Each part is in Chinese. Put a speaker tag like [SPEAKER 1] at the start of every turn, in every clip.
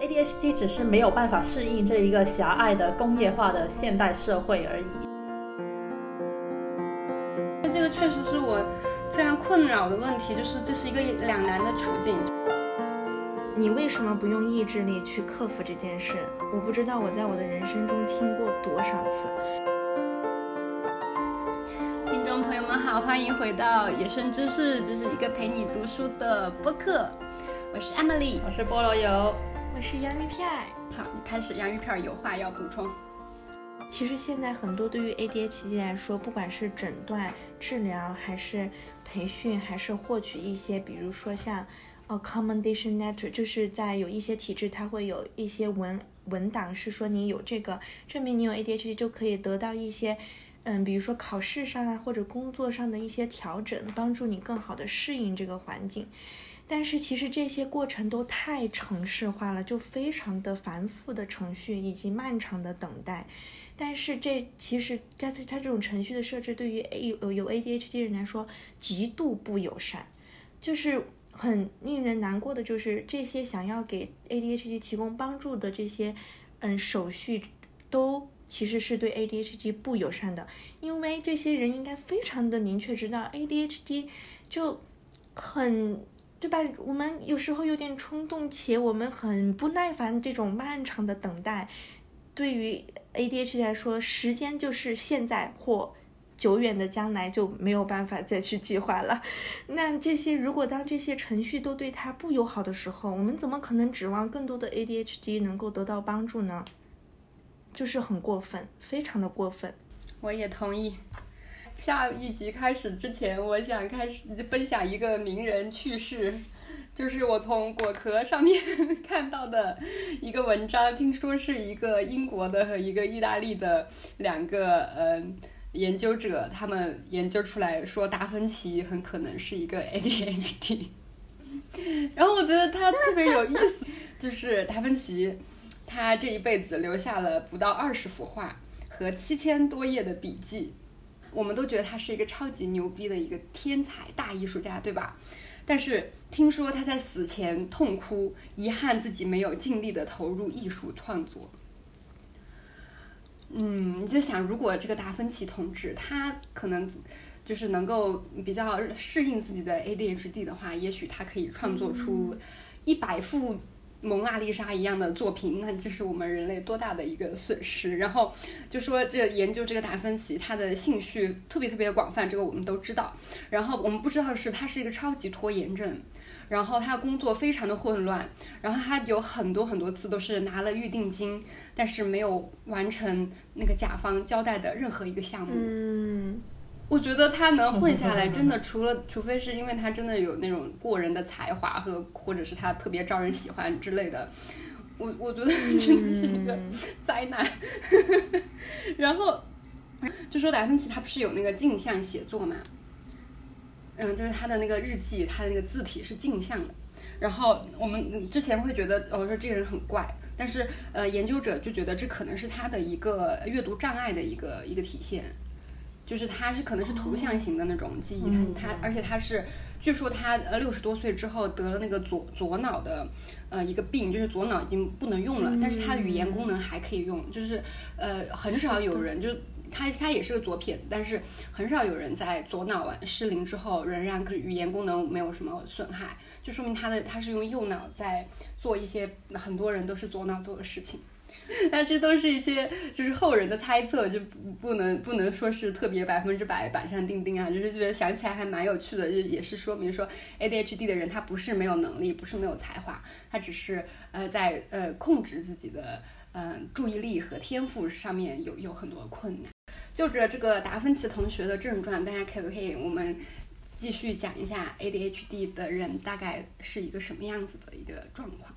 [SPEAKER 1] ADHD 只是没有办法适应这一个狭隘的工业化的现代社会而已。
[SPEAKER 2] 这个确实是我非常困扰的问题，就是这是一个两难的处境。
[SPEAKER 3] 你为什么不用意志力去克服这件事？我不知道我在我的人生中听过多少次。
[SPEAKER 2] 听众朋友们好，欢迎回到野生知识，这是一个陪你读书的播客。我是 Emily，
[SPEAKER 1] 我是菠萝油，
[SPEAKER 3] 我是洋芋片。
[SPEAKER 2] 好，你开始，洋芋片有话要补充。
[SPEAKER 3] 其实现在很多对于 ADHD 来说，不管是诊断、治疗，还是培训，还是获取一些，比如说像呃 Commendation Letter，就是在有一些体制，它会有一些文文档，是说你有这个证明你有 ADHD 就可以得到一些，嗯，比如说考试上啊或者工作上的一些调整，帮助你更好的适应这个环境。但是其实这些过程都太程式化了，就非常的繁复的程序以及漫长的等待。但是这其实它它这种程序的设置对于 A 有有 ADHD 人来说极度不友善，就是很令人难过的，就是这些想要给 ADHD 提供帮助的这些嗯手续都其实是对 ADHD 不友善的，因为这些人应该非常的明确知道 ADHD 就很。对吧？我们有时候有点冲动，且我们很不耐烦这种漫长的等待。对于 ADHD 来说，时间就是现在或久远的将来，就没有办法再去计划了。那这些如果当这些程序都对他不友好的时候，我们怎么可能指望更多的 ADHD 能够得到帮助呢？就是很过分，非常的过分。
[SPEAKER 2] 我也同意。下一集开始之前，我想开始分享一个名人趣事，就是我从果壳上面看到的一个文章，听说是一个英国的和一个意大利的两个嗯研究者，他们研究出来说达芬奇很可能是一个 ADHD，然后我觉得他特别有意思，就是达芬奇他这一辈子留下了不到二十幅画和七千多页的笔记。我们都觉得他是一个超级牛逼的一个天才大艺术家，对吧？但是听说他在死前痛哭，遗憾自己没有尽力的投入艺术创作。嗯，你就想，如果这个达芬奇同志他可能就是能够比较适应自己的 ADHD 的话，也许他可以创作出一百幅。蒙娜丽莎一样的作品，那这是我们人类多大的一个损失。然后就说这研究这个达芬奇，他的兴趣特别特别的广泛，这个我们都知道。然后我们不知道的是，他是一个超级拖延症，然后他的工作非常的混乱，然后他有很多很多次都是拿了预定金，但是没有完成那个甲方交代的任何一个项目。
[SPEAKER 3] 嗯。
[SPEAKER 2] 我觉得他能混下来，真的 除了除非是因为他真的有那种过人的才华和，或者是他特别招人喜欢之类的，我我觉得真的是一个灾难。然后就说达芬奇他不是有那个镜像写作嘛，嗯，就是他的那个日记，他的那个字体是镜像的。然后我们之前会觉得，我说这个人很怪，但是呃，研究者就觉得这可能是他的一个阅读障碍的一个一个体现。就是他是可能是图像型的那种记忆，他他而且他是，据说他呃六十多岁之后得了那个左左脑的呃一个病，就是左脑已经不能用了，但是他语言功能还可以用，就是呃很少有人就他他也是个左撇子，但是很少有人在左脑完失灵之后仍然语言功能没有什么损害，就说明他的他是用右脑在做一些很多人都是左脑做的事情。那这都是一些就是后人的猜测，就不能不能说是特别百分之百板上钉钉啊，就是觉得想起来还蛮有趣的，就也是说明说 ADHD 的人他不是没有能力，不是没有才华，他只是呃在呃控制自己的嗯注意力和天赋上面有有很多困难。就着这个达芬奇同学的症状，大家可不可以我们继续讲一下 ADHD 的人大概是一个什么样子的一个状况？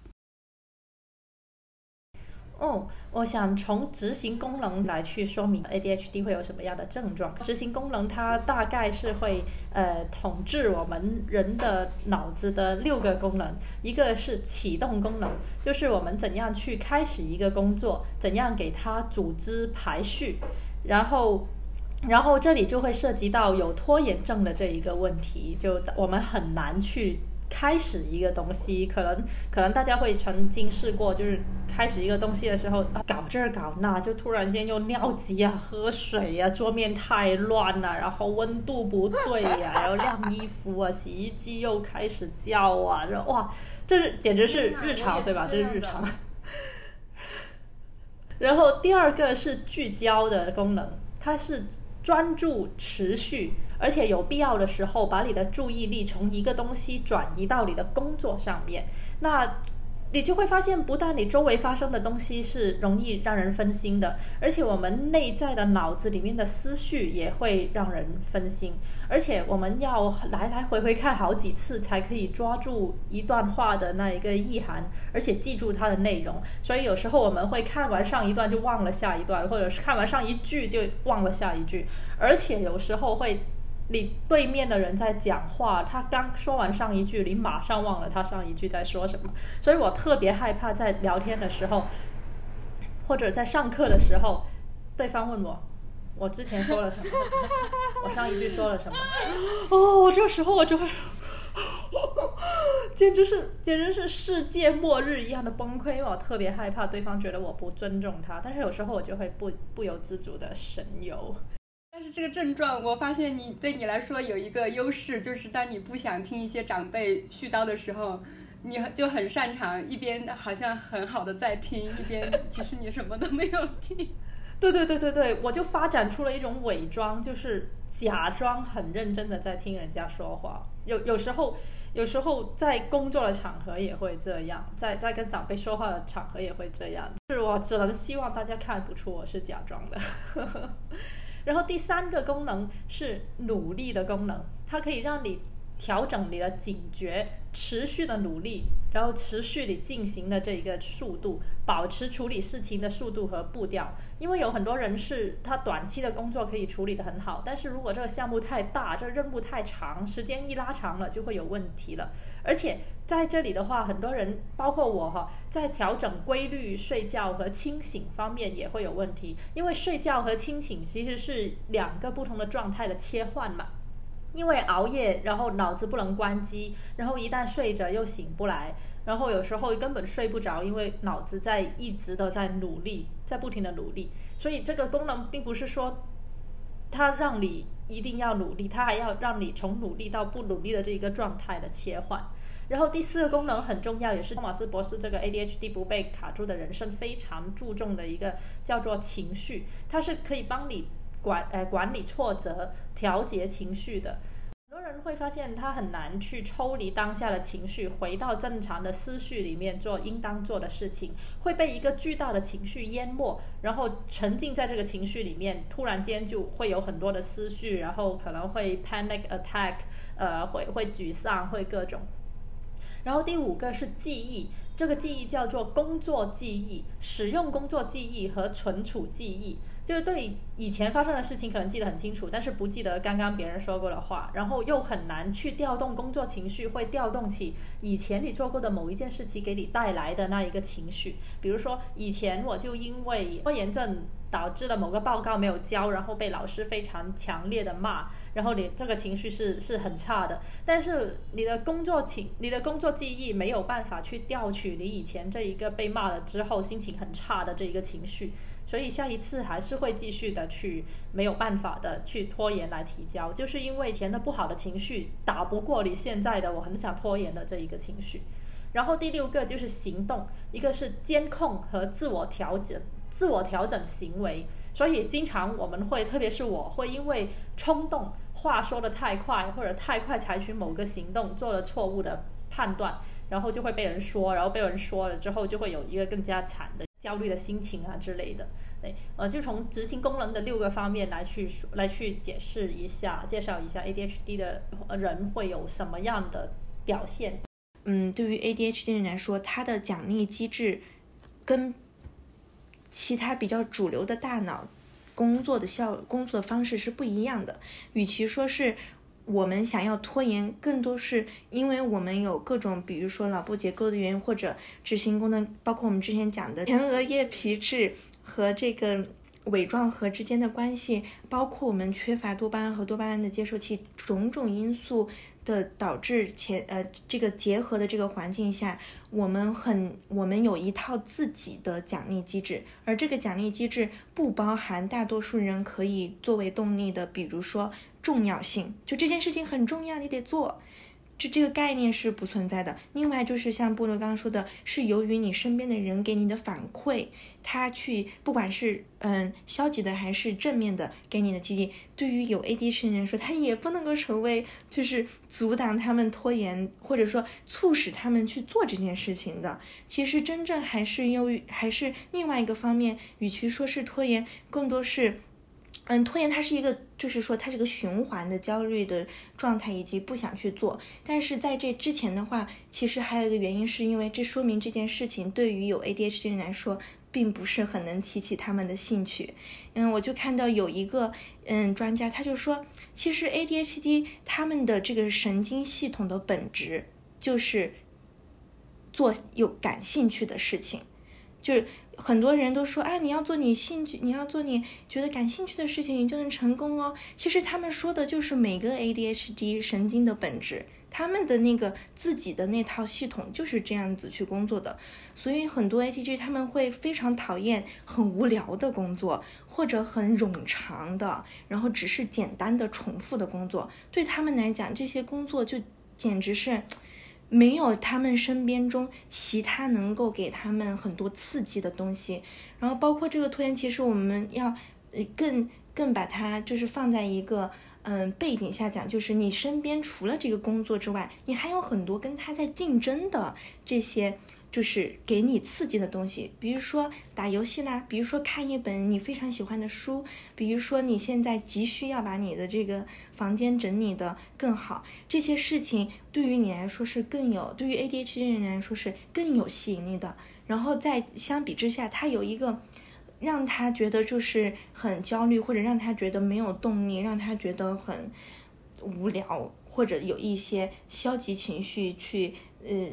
[SPEAKER 1] 哦，我想从执行功能来去说明 ADHD 会有什么样的症状。执行功能它大概是会呃统治我们人的脑子的六个功能，一个是启动功能，就是我们怎样去开始一个工作，怎样给它组织排序，然后然后这里就会涉及到有拖延症的这一个问题，就我们很难去开始一个东西，可能可能大家会曾经试过，就是开始一个东西的时候，搞这儿搞那，就突然间又尿急啊、喝水呀、桌面太乱了，然后温度不对呀，然后晾衣服啊、洗衣机又开始叫啊，然后哇，这是简直是日常，对吧？这是日常。然后第二个是聚焦的功能，它是专注、持续，而且有必要的时候把你的注意力从一个东西转移到你的工作上面。那你就会发现，不但你周围发生的东西是容易让人分心的，而且我们内在的脑子里面的思绪也会让人分心。而且我们要来来回回看好几次，才可以抓住一段话的那一个意涵，而且记住它的内容。所以有时候我们会看完上一段就忘了下一段，或者是看完上一句就忘了下一句。而且有时候会。你对面的人在讲话，他刚说完上一句，你马上忘了他上一句在说什么，所以我特别害怕在聊天的时候，或者在上课的时候，对方问我，我之前说了什么，我上一句说了什么，哦，我这个时候我就会，简直是简直是世界末日一样的崩溃，我特别害怕对方觉得我不尊重他，但是有时候我就会不不由自主的神游。
[SPEAKER 2] 但是这个症状，我发现你对你来说有一个优势，就是当你不想听一些长辈絮叨的时候，你就很擅长一边好像很好的在听，一边 其实你什么都没有听。
[SPEAKER 1] 对对对对对，我就发展出了一种伪装，就是假装很认真的在听人家说话。有有时候，有时候在工作的场合也会这样，在在跟长辈说话的场合也会这样。是我只能希望大家看不出我是假装的。然后第三个功能是努力的功能，它可以让你调整你的警觉，持续的努力，然后持续你进行的这一个速度，保持处理事情的速度和步调。因为有很多人是他短期的工作可以处理的很好，但是如果这个项目太大，这任务太长，时间一拉长了就会有问题了。而且在这里的话，很多人包括我哈，在调整规律睡觉和清醒方面也会有问题，因为睡觉和清醒其实是两个不同的状态的切换嘛。因为熬夜，然后脑子不能关机，然后一旦睡着又醒不来，然后有时候根本睡不着，因为脑子在一直都在努力，在不停的努力。所以这个功能并不是说它让你一定要努力，它还要让你从努力到不努力的这一个状态的切换。然后第四个功能很重要，也是托马斯博士这个 ADHD 不被卡住的人生非常注重的一个叫做情绪，它是可以帮你。管呃管理挫折、调节情绪的，很多人会发现他很难去抽离当下的情绪，回到正常的思绪里面做应当做的事情，会被一个巨大的情绪淹没，然后沉浸在这个情绪里面，突然间就会有很多的思绪，然后可能会 panic attack，呃，会会沮丧，会各种。然后第五个是记忆，这个记忆叫做工作记忆，使用工作记忆和存储记忆。就是对以前发生的事情可能记得很清楚，但是不记得刚刚别人说过的话，然后又很难去调动工作情绪，会调动起以前你做过的某一件事情给你带来的那一个情绪。比如说以前我就因为拖延症导致了某个报告没有交，然后被老师非常强烈的骂，然后你这个情绪是是很差的。但是你的工作情，你的工作记忆没有办法去调取你以前这一个被骂了之后心情很差的这一个情绪。所以下一次还是会继续的去没有办法的去拖延来提交，就是因为前的不好的情绪打不过你现在的我很想拖延的这一个情绪。然后第六个就是行动，一个是监控和自我调整，自我调整行为。所以经常我们会，特别是我会因为冲动，话说的太快，或者太快采取某个行动，做了错误的判断，然后就会被人说，然后被人说了之后，就会有一个更加惨的。焦虑的心情啊之类的，对，呃，就从执行功能的六个方面来去说，来去解释一下，介绍一下 ADHD 的人会有什么样的表现。
[SPEAKER 3] 嗯，对于 ADHD 人来说，它的奖励机制跟其他比较主流的大脑工作的效工作的方式是不一样的。与其说是我们想要拖延，更多是因为我们有各种，比如说脑部结构的原因，或者执行功能，包括我们之前讲的前额叶皮质和这个尾状核之间的关系，包括我们缺乏多巴胺和多巴胺的接受器，种种因素的导致前呃这个结合的这个环境下，我们很我们有一套自己的奖励机制，而这个奖励机制不包含大多数人可以作为动力的，比如说重要性，就这件事情很重要，你得做。这这个概念是不存在的。另外就是像波罗刚刚说的，是由于你身边的人给你的反馈，他去不管是嗯消极的还是正面的给你的激励，对于有 ADHD 人说，他也不能够成为就是阻挡他们拖延或者说促使他们去做这件事情的。其实真正还是由于还是另外一个方面，与其说是拖延，更多是。嗯，拖延它是一个，就是说它是个循环的焦虑的状态，以及不想去做。但是在这之前的话，其实还有一个原因，是因为这说明这件事情对于有 ADHD 的人来说，并不是很能提起他们的兴趣。嗯，我就看到有一个嗯专家，他就说，其实 ADHD 他们的这个神经系统的本质就是做有感兴趣的事情，就是。很多人都说啊，你要做你兴趣，你要做你觉得感兴趣的事情，你就能成功哦。其实他们说的就是每个 ADHD 神经的本质，他们的那个自己的那套系统就是这样子去工作的。所以很多 ATG 他们会非常讨厌很无聊的工作，或者很冗长的，然后只是简单的重复的工作。对他们来讲，这些工作就简直是。没有他们身边中其他能够给他们很多刺激的东西，然后包括这个拖延，其实我们要更更把它就是放在一个嗯背景下讲，就是你身边除了这个工作之外，你还有很多跟他在竞争的这些。就是给你刺激的东西，比如说打游戏啦，比如说看一本你非常喜欢的书，比如说你现在急需要把你的这个房间整理的更好，这些事情对于你来说是更有，对于 ADHD 人来说是更有吸引力的。然后在相比之下，他有一个让他觉得就是很焦虑，或者让他觉得没有动力，让他觉得很无聊，或者有一些消极情绪去呃。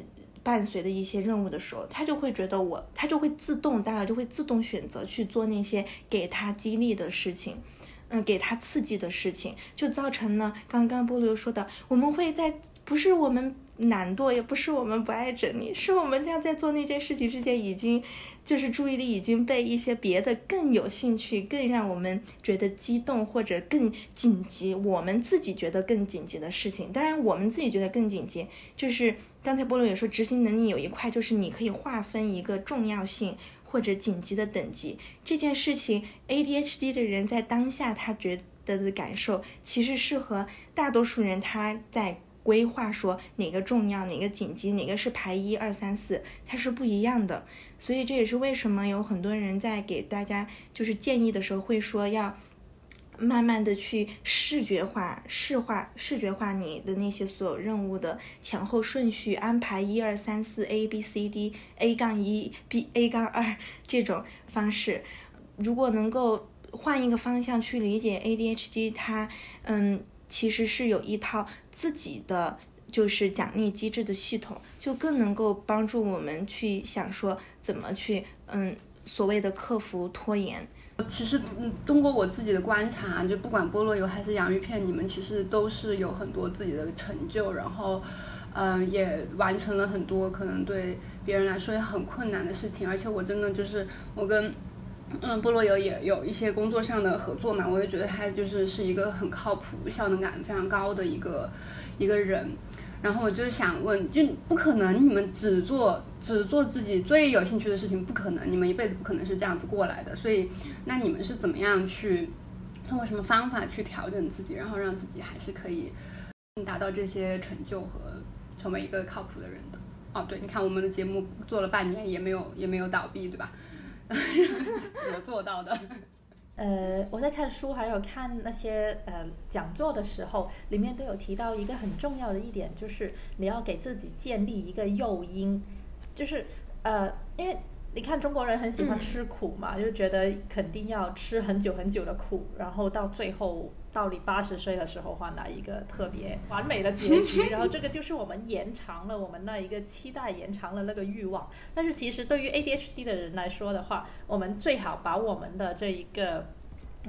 [SPEAKER 3] 伴随的一些任务的时候，他就会觉得我，他就会自动，大概就会自动选择去做那些给他激励的事情，嗯，给他刺激的事情，就造成了刚刚波罗说的，我们会在不是我们。懒惰也不是我们不爱整理，是我们这样在做那件事情之前，已经就是注意力已经被一些别的更有兴趣、更让我们觉得激动或者更紧急，我们自己觉得更紧急的事情。当然，我们自己觉得更紧急，就是刚才波罗也说，执行能力有一块就是你可以划分一个重要性或者紧急的等级。这件事情，ADHD 的人在当下他觉得的感受，其实是和大多数人他在。规划说哪个重要，哪个紧急，哪个是排一二三四，它是不一样的。所以这也是为什么有很多人在给大家就是建议的时候会说要慢慢的去视觉化、视化、视觉化你的那些所有任务的前后顺序安排一二三四 A B C D A 杠一 B A 杠二这种方式。如果能够换一个方向去理解 ADHD，它嗯。其实是有一套自己的就是奖励机制的系统，就更能够帮助我们去想说怎么去嗯所谓的克服拖延。
[SPEAKER 2] 其实嗯通过我自己的观察，就不管菠萝油还是洋芋片，你们其实都是有很多自己的成就，然后嗯也完成了很多可能对别人来说也很困难的事情。而且我真的就是我跟。嗯，菠萝油也有一些工作上的合作嘛，我也觉得他就是是一个很靠谱、效能感非常高的一个一个人。然后我就想问，就不可能你们只做只做自己最有兴趣的事情，不可能，你们一辈子不可能是这样子过来的。所以，那你们是怎么样去通过什么方法去调整自己，然后让自己还是可以达到这些成就和成为一个靠谱的人的？哦，对，你看我们的节目做了半年也没有也没有倒闭，对吧？怎么做到的？
[SPEAKER 1] 呃，我在看书还有看那些呃讲座的时候，里面都有提到一个很重要的一点，就是你要给自己建立一个诱因，就是呃，因为。你看中国人很喜欢吃苦嘛，就觉得肯定要吃很久很久的苦，然后到最后到你八十岁的时候换来一个特别完美的结局，然后这个就是我们延长了我们那一个期待，延长了那个欲望。但是其实对于 ADHD 的人来说的话，我们最好把我们的这一个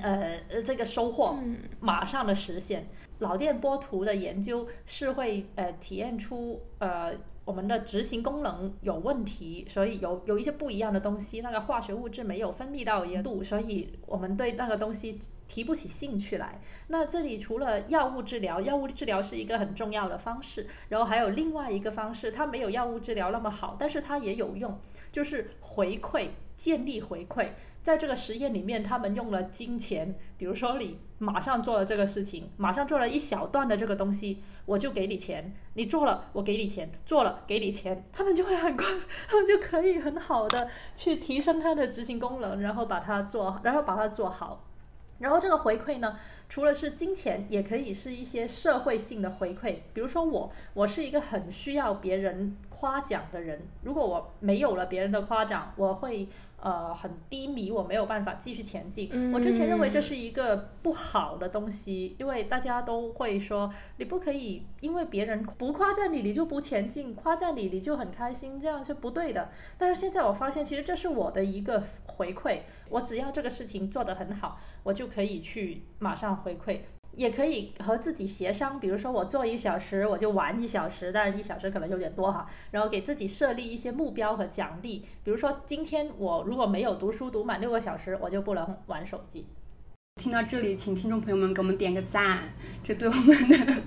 [SPEAKER 1] 呃这个收获马上的实现。脑电波图的研究是会呃体验出呃我们的执行功能有问题，所以有有一些不一样的东西，那个化学物质没有分泌到一个度，所以我们对那个东西提不起兴趣来。那这里除了药物治疗，药物治疗是一个很重要的方式，然后还有另外一个方式，它没有药物治疗那么好，但是它也有用，就是回馈，建立回馈。在这个实验里面，他们用了金钱，比如说你马上做了这个事情，马上做了一小段的这个东西，我就给你钱。你做了，我给你钱；做了，给你钱。他们就会很快，他们就可以很好的去提升它的执行功能，然后把它做，然后把它做好。然后这个回馈呢，除了是金钱，也可以是一些社会性的回馈。比如说我，我是一个很需要别人夸奖的人，如果我没有了别人的夸奖，我会。呃，很低迷，我没有办法继续前进。我之前认为这是一个不好的东西，因为大家都会说你不可以因为别人不夸赞你，你就不前进；夸赞你，你就很开心，这样是不对的。但是现在我发现，其实这是我的一个回馈，我只要这个事情做得很好，我就可以去马上回馈。也可以和自己协商，比如说我做一小时，我就玩一小时，但是一小时可能有点多哈。然后给自己设立一些目标和奖励，比如说今天我如果没有读书读满六个小时，我就不能玩手机。
[SPEAKER 2] 听到这里，请听众朋友们给我们点个赞，这对我们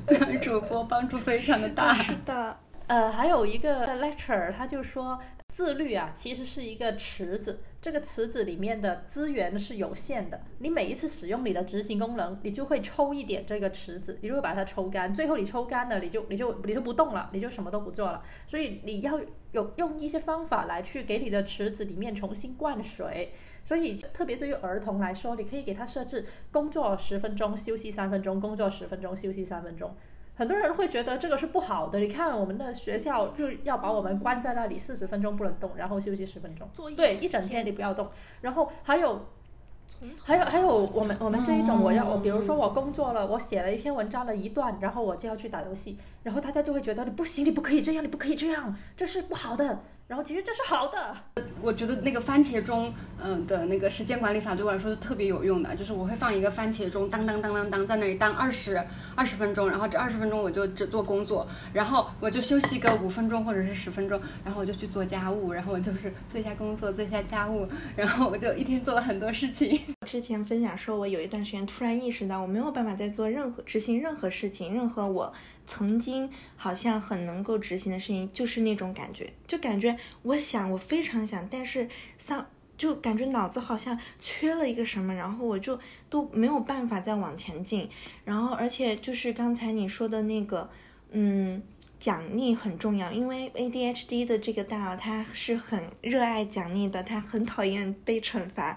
[SPEAKER 2] 的主播帮助非常的大。
[SPEAKER 3] 是的，
[SPEAKER 1] 呃，还有一个 lecture，他就说。自律啊，其实是一个池子，这个池子里面的资源是有限的。你每一次使用你的执行功能，你就会抽一点这个池子，你就会把它抽干。最后你抽干了，你就你就你就不动了，你就什么都不做了。所以你要有用一些方法来去给你的池子里面重新灌水。所以特别对于儿童来说，你可以给他设置工作十分钟，休息三分钟，工作十分钟，休息三分钟。很多人会觉得这个是不好的。你看，我们的学校就要把我们关在那里四十分钟不能动，然后休息十分钟。对，一整天你不要动。然后还有，还有还有，我们我们这一种，我要我比如说我工作了，我写了一篇文章的一段，然后我就要去打游戏，然后大家就会觉得你不行，你不可以这样，你不可以这样，这是不好的。然后其实这是好的，
[SPEAKER 2] 我觉得那个番茄钟，嗯的那个时间管理法对我来说是特别有用的。就是我会放一个番茄钟，当当当当当，在那里当二十二十分钟，然后这二十分钟我就只做工作，然后我就休息个五分钟或者是十分钟，然后我就去做家务，然后我就是做一下工作，做一下家务，然后我就一天做了很多事情。
[SPEAKER 3] 之前分享说，我有一段时间突然意识到，我没有办法再做任何执行任何事情，任何我。曾经好像很能够执行的事情，就是那种感觉，就感觉我想，我非常想，但是像就感觉脑子好像缺了一个什么，然后我就都没有办法再往前进。然后，而且就是刚才你说的那个，嗯，奖励很重要，因为 ADHD 的这个大脑他是很热爱奖励的，他很讨厌被惩罚。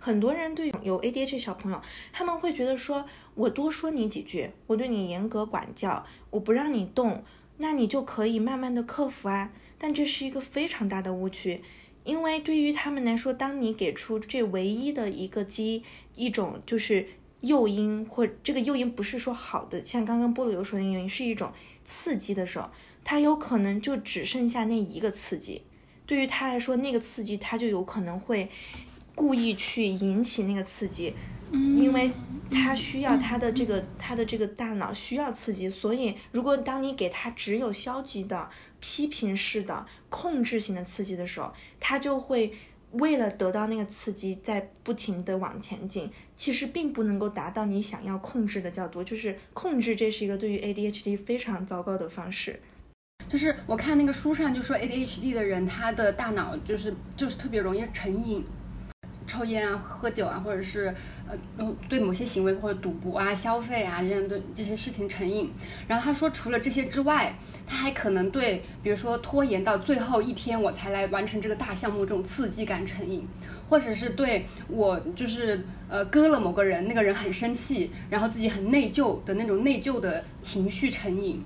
[SPEAKER 3] 很多人对有 ADHD 小朋友，他们会觉得说，我多说你几句，我对你严格管教。我不让你动，那你就可以慢慢的克服啊。但这是一个非常大的误区，因为对于他们来说，当你给出这唯一的一个机一种就是诱因，或这个诱因不是说好的，像刚刚菠萝油说的诱因是一种刺激的时候，他有可能就只剩下那一个刺激。对于他来说，那个刺激他就有可能会故意去引起那个刺激。因为他需要他的这个他的这个大脑需要刺激，所以如果当你给他只有消极的、批评式的、控制性的刺激的时候，他就会为了得到那个刺激，在不停的往前进。其实并不能够达到你想要控制的较多，就是控制，这是一个对于 ADHD 非常糟糕的方式。
[SPEAKER 2] 就是我看那个书上就说 ADHD 的人，他的大脑就是就是特别容易成瘾。抽烟啊，喝酒啊，或者是呃，对某些行为或者赌博啊、消费啊这样的这些事情成瘾。然后他说，除了这些之外，他还可能对，比如说拖延到最后一天我才来完成这个大项目这种刺激感成瘾，或者是对我就是呃割了某个人，那个人很生气，然后自己很内疚的那种内疚的情绪成瘾。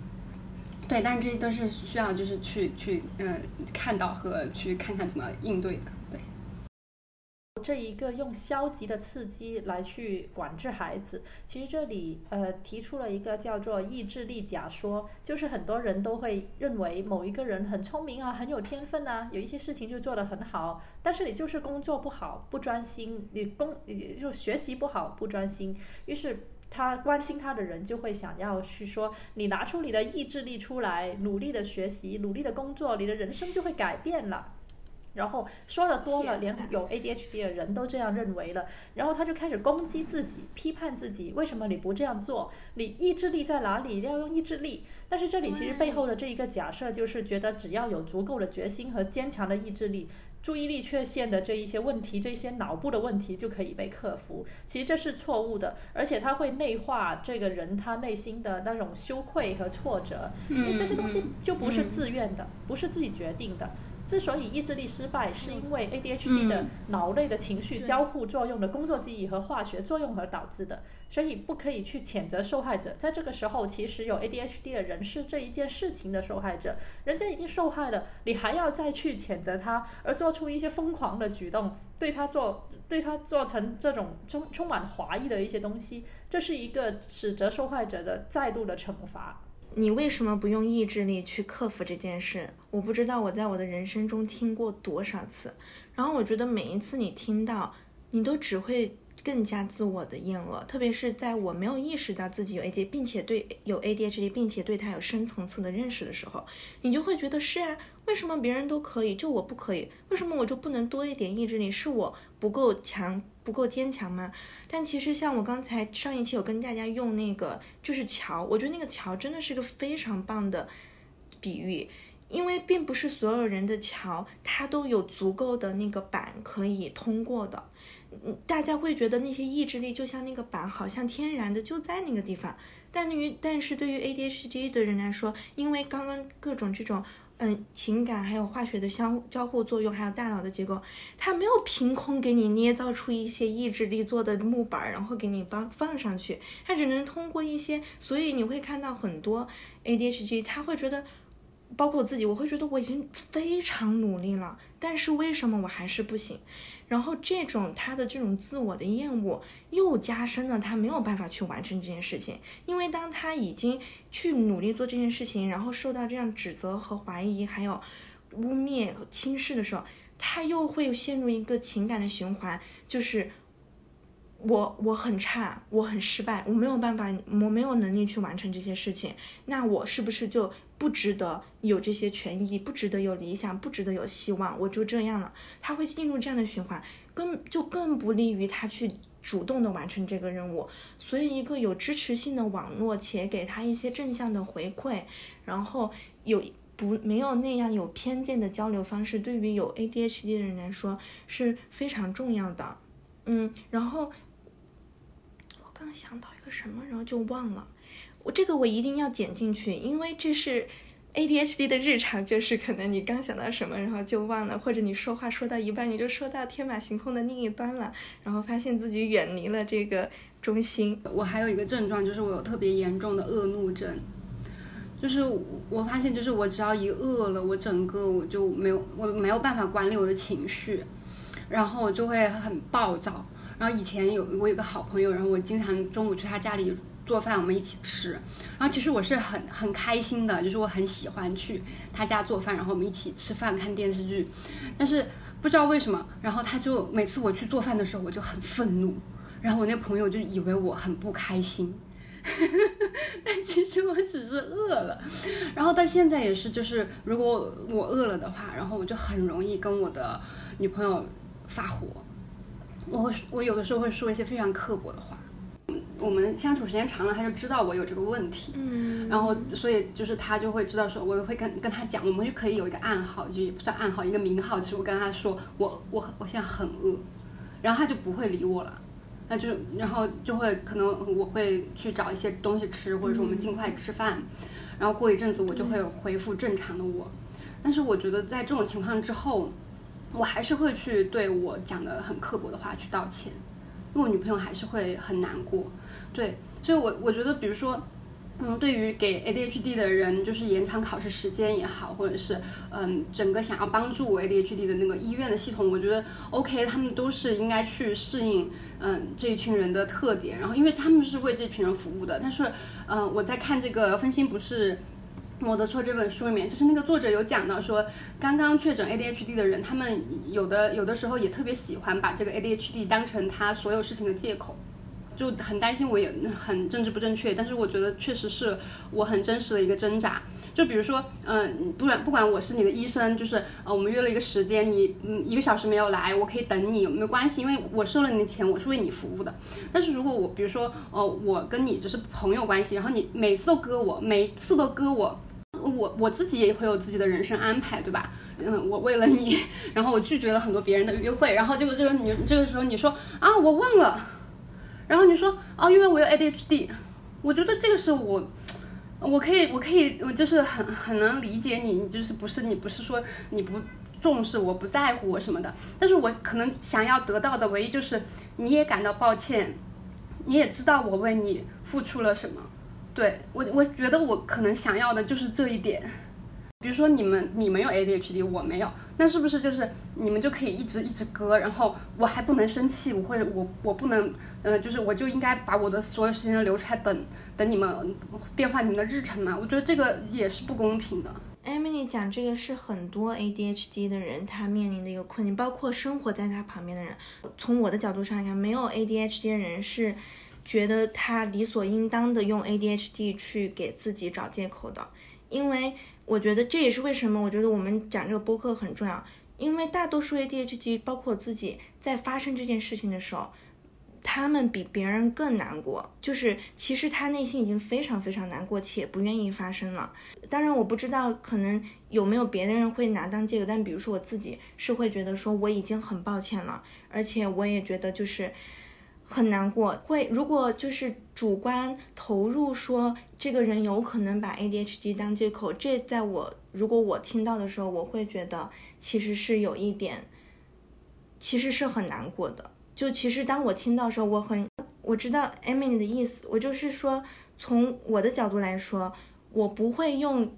[SPEAKER 2] 对，但这些都是需要就是去去嗯看到和去看看怎么应对的。
[SPEAKER 1] 这一个用消极的刺激来去管制孩子，其实这里呃提出了一个叫做意志力假说，就是很多人都会认为某一个人很聪明啊，很有天分啊，有一些事情就做得很好，但是你就是工作不好，不专心，你工你就学习不好，不专心，于是他关心他的人就会想要去说，你拿出你的意志力出来，努力的学习，努力的工作，你的人生就会改变了。然后说的多了，连有 ADHD 的人都这样认为了。然后他就开始攻击自己，批判自己，为什么你不这样做？你意志力在哪里？要用意志力。但是这里其实背后的这一个假设就是觉得，只要有足够的决心和坚强的意志力，注意力缺陷的这一些问题，这些脑部的问题就可以被克服。其实这是错误的，而且他会内化这个人他内心的那种羞愧和挫折，因为这些东西就不是自愿的，不是自己决定的。之所以意志力失败，是因为 ADHD 的脑内的情绪交互作用的工作记忆和化学作用而导致的，所以不可以去谴责受害者。在这个时候，其实有 ADHD 的人是这一件事情的受害者，人家已经受害了，你还要再去谴责他，而做出一些疯狂的举动，对他做对他做成这种充充满怀疑的一些东西，这是一个指责受害者的再度的惩罚。
[SPEAKER 3] 你为什么不用意志力去克服这件事？我不知道我在我的人生中听过多少次，然后我觉得每一次你听到，你都只会更加自我的厌恶，特别是在我没有意识到自己有 AD，并且对有 ADHD，并且对它有深层次的认识的时候，你就会觉得是啊，为什么别人都可以，就我不可以？为什么我就不能多一点意志力？是我不够强？不够坚强吗？但其实像我刚才上一期有跟大家用那个就是桥，我觉得那个桥真的是个非常棒的比喻，因为并不是所有人的桥它都有足够的那个板可以通过的。嗯，大家会觉得那些意志力就像那个板，好像天然的就在那个地方。但于但是对于 ADHD 的人来说，因为刚刚各种这种。嗯，情感还有化学的相交互作用，还有大脑的结构，它没有凭空给你捏造出一些意志力做的木板，然后给你放放上去，它只能通过一些，所以你会看到很多 ADHD，他会觉得。包括我自己，我会觉得我已经非常努力了，但是为什么我还是不行？然后这种他的这种自我的厌恶又加深了他没有办法去完成这件事情，因为当他已经去努力做这件事情，然后受到这样指责和怀疑，还有污蔑和轻视的时候，他又会陷入一个情感的循环，就是我我很差，我很失败，我没有办法，我没有能力去完成这些事情，那我是不是就？不值得有这些权益，不值得有理想，不值得有希望，我就这样了。他会进入这样的循环，更就更不利于他去主动的完成这个任务。所以，一个有支持性的网络，且给他一些正向的回馈，然后有不没有那样有偏见的交流方式，对于有 ADHD 的人来说是非常重要的。嗯，然后我刚想到一个什么，然后就忘了。我这个我一定要剪进去，因为这是 ADHD 的日常，就是可能你刚想到什么，然后就忘了，或者你说话说到一半，你就说到天马行空的另一端了，然后发现自己远离了这个中心。
[SPEAKER 2] 我还有一个症状，就是我有特别严重的恶怒症，就是我发现，就是我只要一饿了，我整个我就没有，我没有办法管理我的情绪，然后我就会很暴躁。然后以前有我有个好朋友，然后我经常中午去他家里。做饭我们一起吃，然后其实我是很很开心的，就是我很喜欢去他家做饭，然后我们一起吃饭看电视剧。但是不知道为什么，然后他就每次我去做饭的时候，我就很愤怒，然后我那朋友就以为我很不开心，但其实我只是饿了。然后到现在也是，就是如果我饿了的话，然后我就很容易跟我的女朋友发火，我会我有的时候会说一些非常刻薄的话。我们相处时间长了，他就知道我有这个问题，
[SPEAKER 3] 嗯，
[SPEAKER 2] 然后所以就是他就会知道说，我会跟跟他讲，我们就可以有一个暗号，就也不算暗号，一个名号，就是我跟他说，我我我现在很饿，然后他就不会理我了，那就然后就会可能我会去找一些东西吃，或者说我们尽快吃饭，然后过一阵子我就会恢复正常的我，但是我觉得在这种情况之后，我还是会去对我讲的很刻薄的话去道歉。因为我女朋友还是会很难过，对，所以，我我觉得，比如说，嗯，对于给 ADHD 的人，就是延长考试时间也好，或者是，嗯，整个想要帮助 ADHD 的那个医院的系统，我觉得 OK，他们都是应该去适应，嗯，这一群人的特点，然后，因为他们是为这群人服务的。但是，嗯，我在看这个分心不是。《我的错》这本书里面，就是那个作者有讲到说，刚刚确诊 ADHD 的人，他们有的有的时候也特别喜欢把这个 ADHD 当成他所有事情的借口。就很担心我也很政治不正确，但是我觉得确实是我很真实的一个挣扎。就比如说，嗯，不然不管我是你的医生，就是呃，我们约了一个时间，你嗯一个小时没有来，我可以等你，没有关系，因为我收了你的钱，我是为你服务的。但是如果我比如说，哦，我跟你只是朋友关系，然后你每次都割我，每次都割我，我我自己也会有自己的人生安排，对吧？嗯，我为了你，然后我拒绝了很多别人的约会，然后结果这个你这个时候你说啊，我忘了，然后你说哦，因为我有 ADHD，我觉得这个是我。我可以，我可以，我就是很很能理解你，你就是不是你不是说你不重视我不在乎我什么的，但是我可能想要得到的唯一就是你也感到抱歉，你也知道我为你付出了什么，对我我觉得我可能想要的就是这一点。比如说你们你们有 ADHD，我没有，那是不是就是你们就可以一直一直割，然后我还不能生气，我会我我不能，呃，就是我就应该把我的所有时间都留出来等等你们变化你们的日程嘛？我觉得这个也是不公平的。
[SPEAKER 3] Emily 讲这个是很多 ADHD 的人他面临的一个困境，包括生活在他旁边的人。从我的角度上来看，没有 ADHD 的人是觉得他理所应当的用 ADHD 去给自己找借口的，因为。我觉得这也是为什么我觉得我们讲这个播客很重要，因为大多数 ADHD，包括我自己，在发生这件事情的时候，他们比别人更难过。就是其实他内心已经非常非常难过，且不愿意发生了。当然，我不知道可能有没有别的人会拿当借口，但比如说我自己是会觉得说我已经很抱歉了，而且我也觉得就是。很难过，会如果就是主观投入说这个人有可能把 ADHD 当借口，这在我如果我听到的时候，我会觉得其实是有一点，其实是很难过的。就其实当我听到的时候，我很我知道 Emily 的意思，我就是说从我的角度来说，我不会用，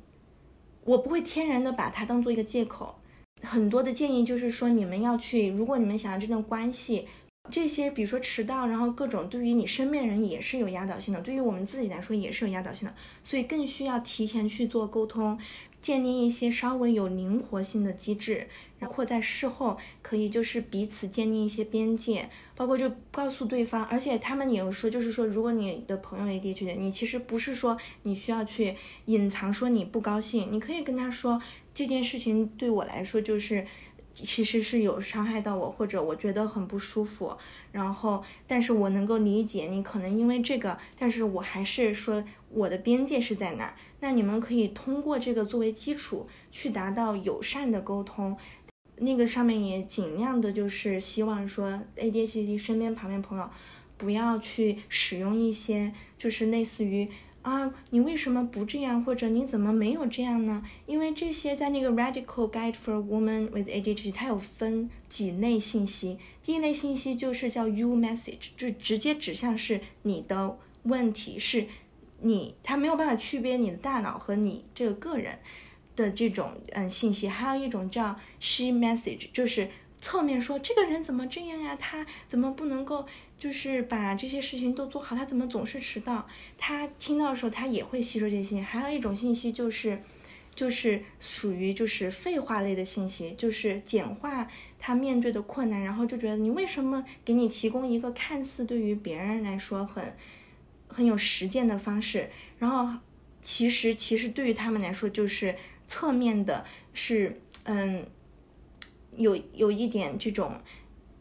[SPEAKER 3] 我不会天然的把它当做一个借口。很多的建议就是说，你们要去，如果你们想要这段关系。这些，比如说迟到，然后各种对于你身边人也是有压倒性的，对于我们自己来说也是有压倒性的，所以更需要提前去做沟通，建立一些稍微有灵活性的机制，然后在事后可以就是彼此建立一些边界，包括就告诉对方，而且他们也有说，就是说如果你的朋友 ADHD，你其实不是说你需要去隐藏说你不高兴，你可以跟他说这件事情对我来说就是。其实是有伤害到我，或者我觉得很不舒服，然后，但是我能够理解你可能因为这个，但是我还是说我的边界是在哪，那你们可以通过这个作为基础去达到友善的沟通，那个上面也尽量的就是希望说 ADHD 身边旁边朋友不要去使用一些就是类似于。啊，你为什么不这样？或者你怎么没有这样呢？因为这些在那个 Radical Guide for Women with ADHD，它有分几类信息。第一类信息就是叫 You Message，就直接指向是你的问题，是你，它没有办法区别你的大脑和你这个个人的这种嗯信息。还有一种叫 She Message，就是侧面说这个人怎么这样呀？他怎么不能够？就是把这些事情都做好，他怎么总是迟到？他听到的时候，他也会吸收这些。还有一种信息就是，就是属于就是废话类的信息，就是简化他面对的困难，然后就觉得你为什么给你提供一个看似对于别人来说很很有实践的方式，然后其实其实对于他们来说就是侧面的，是嗯，有有一点这种。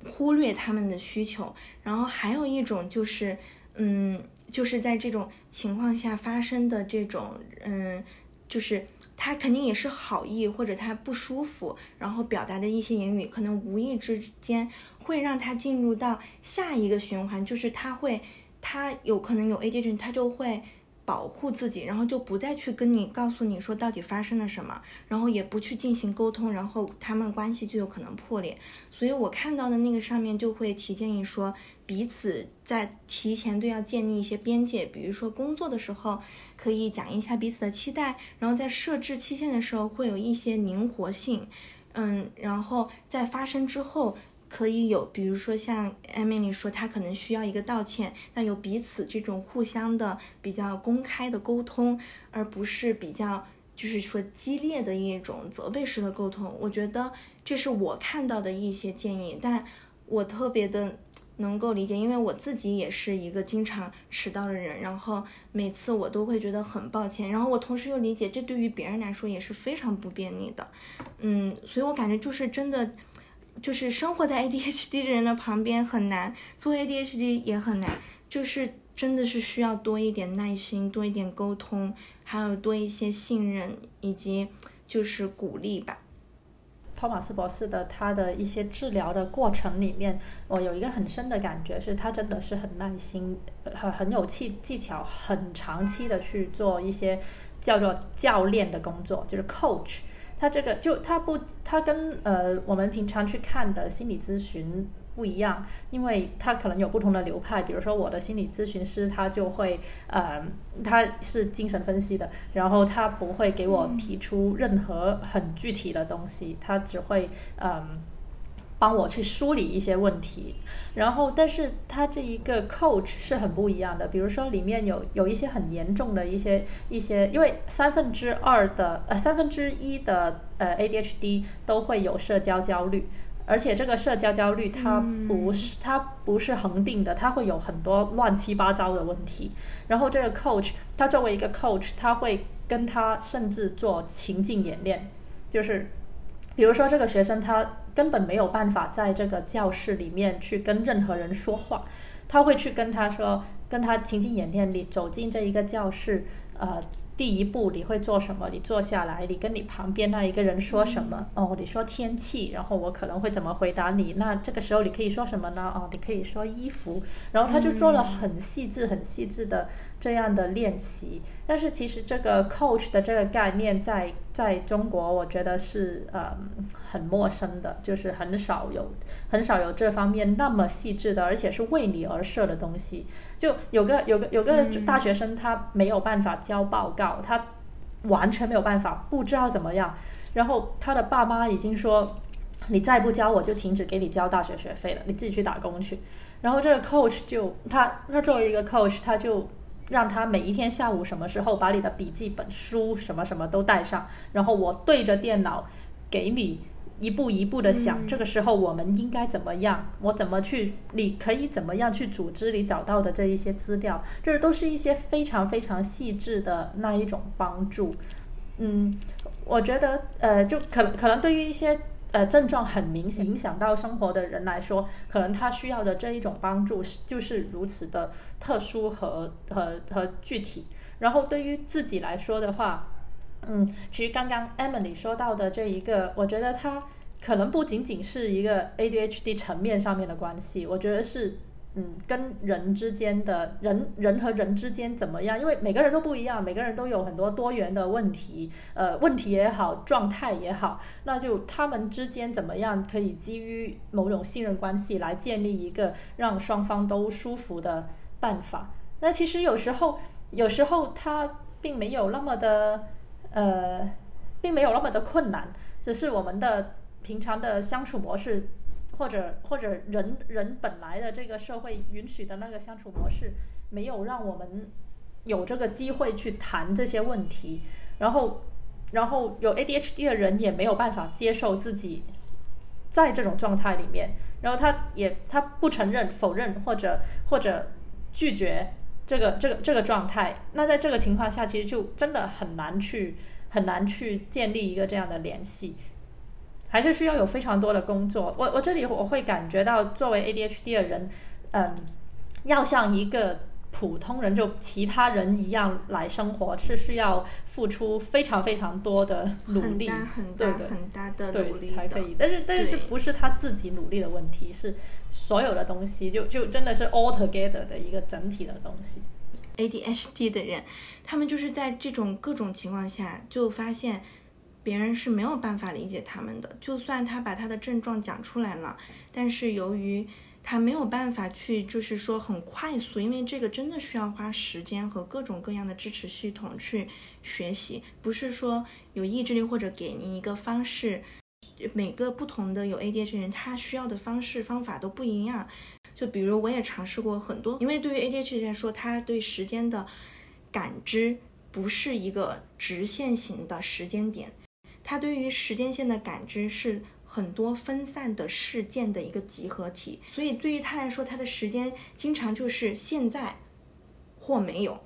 [SPEAKER 3] 忽略他们的需求，然后还有一种就是，嗯，就是在这种情况下发生的这种，嗯，就是他肯定也是好意或者他不舒服，然后表达的一些言语，可能无意之间会让他进入到下一个循环，就是他会，他有可能有 ADHD，他就会。保护自己，然后就不再去跟你告诉你说到底发生了什么，然后也不去进行沟通，然后他们关系就有可能破裂。所以我看到的那个上面就会提建议说，彼此在提前都要建立一些边界，比如说工作的时候可以讲一下彼此的期待，然后在设置期限的时候会有一些灵活性，嗯，然后在发生之后。可以有，比如说像 Emily 说，她可能需要一个道歉，那有彼此这种互相的比较公开的沟通，而不是比较就是说激烈的一种责备式的沟通。我觉得这是我看到的一些建议，但我特别的能够理解，因为我自己也是一个经常迟到的人，然后每次我都会觉得很抱歉，然后我同时又理解这对于别人来说也是非常不便利的，嗯，所以我感觉就是真的，就是生活在 ADHD 的人的旁边很难，做 ADHD 也很难，就是真的是需要多一点耐心，多一点沟通，还有多一些信任以及就是鼓励吧。
[SPEAKER 1] 托马斯博士的他的一些治疗的过程里面，我有一个很深的感觉，是他真的是很耐心，很很有技技巧，很长期的去做一些叫做教练的工作，就是 coach。他这个就他不，他跟呃我们平常去看的心理咨询。不一样，因为他可能有不同的流派。比如说，我的心理咨询师他就会，呃，他是精神分析的，然后他不会给我提出任何很具体的东西，他只会，嗯，帮我去梳理一些问题。然后，但是他这一个 coach 是很不一样的。比如说，里面有有一些很严重的一些一些，因为三分之二的呃三分之一的呃 ADHD 都会有社交焦虑。而且这个社交焦虑，它不是它不是恒定的，它会有很多乱七八糟的问题。然后这个 coach，他作为一个 coach，他会跟他甚至做情境演练，就是比如说这个学生他根本没有办法在这个教室里面去跟任何人说话，他会去跟他说，跟他情景演练，你走进这一个教室，呃。第一步你会做什么？你坐下来，你跟你旁边那一个人说什么？哦，你说天气，然后我可能会怎么回答你？那这个时候你可以说什么呢？哦，你可以说衣服。然后他就做了很细致、很细致的这样的练习。但是其实这个 coach 的这个概念在在中国，我觉得是呃很陌生的，就是很少有很少有这方面那么细致的，而且是为你而设的东西。就有个有个有个大学生，他没有办法交报告，他完全没有办法，不知道怎么样。然后他的爸妈已经说，你再不交，我就停止给你交大学学费了，你自己去打工去。然后这个 coach 就他他作为一个 coach，他就让他每一天下午什么时候把你的笔记本书什么什么都带上，然后我对着电脑给你。一步一步的想，这个时候我们应该怎么样？我怎么去？你可以怎么样去组织你找到的这一些资料？这都是一些非常非常细致的那一种帮助。嗯，我觉得呃，就可能可能对于一些呃症状很明显影响到生活的人来说，可能他需要的这一种帮助是就是如此的特殊和和和具体。然后对于自己来说的话。嗯，其实刚刚 Emily 说到的这一个，我觉得它可能不仅仅是一个 ADHD 层面上面的关系，我觉得是嗯，跟人之间的人人和人之间怎么样？因为每个人都不一样，每个人都有很多多元的问题，呃，问题也好，状态也好，那就他们之间怎么样可以基于某种信任关系来建立一个让双方都舒服的办法？那其实有时候，有时候它并没有那么的。呃，并没有那么的困难，只是我们的平常的相处模式，或者或者人人本来的这个社会允许的那个相处模式，没有让我们有这个机会去谈这些问题。然后，然后有 ADHD 的人也没有办法接受自己在这种状态里面，然后他也他不承认、否认或者或者拒绝。这个这个这个状态，那在这个情况下，其实就真的很难去很难去建立一个这样的联系，还是需要有非常多的工作。我我这里我会感觉到，作为 ADHD 的人，嗯，要像一个普通人就其他人一样来生活，是需要付出非常非常多的努力，
[SPEAKER 3] 很大很大很大的努力
[SPEAKER 1] 才可以。但是但是这不是他自己努力的问题，是。所有的东西就就真的是 all together 的一个整体的东西。
[SPEAKER 3] ADHD 的人，他们就是在这种各种情况下，就发现别人是没有办法理解他们的。就算他把他的症状讲出来了，但是由于他没有办法去，就是说很快速，因为这个真的需要花时间和各种各样的支持系统去学习，不是说有意志力或者给你一个方式。每个不同的有 ADHD 人，他需要的方式方法都不一样。就比如我也尝试过很多，因为对于 ADHD 来说，他对时间的感知不是一个直线型的时间点，他对于时间线的感知是很多分散的事件的一个集合体，所以对于他来说，他的时间经常就是现在或没有，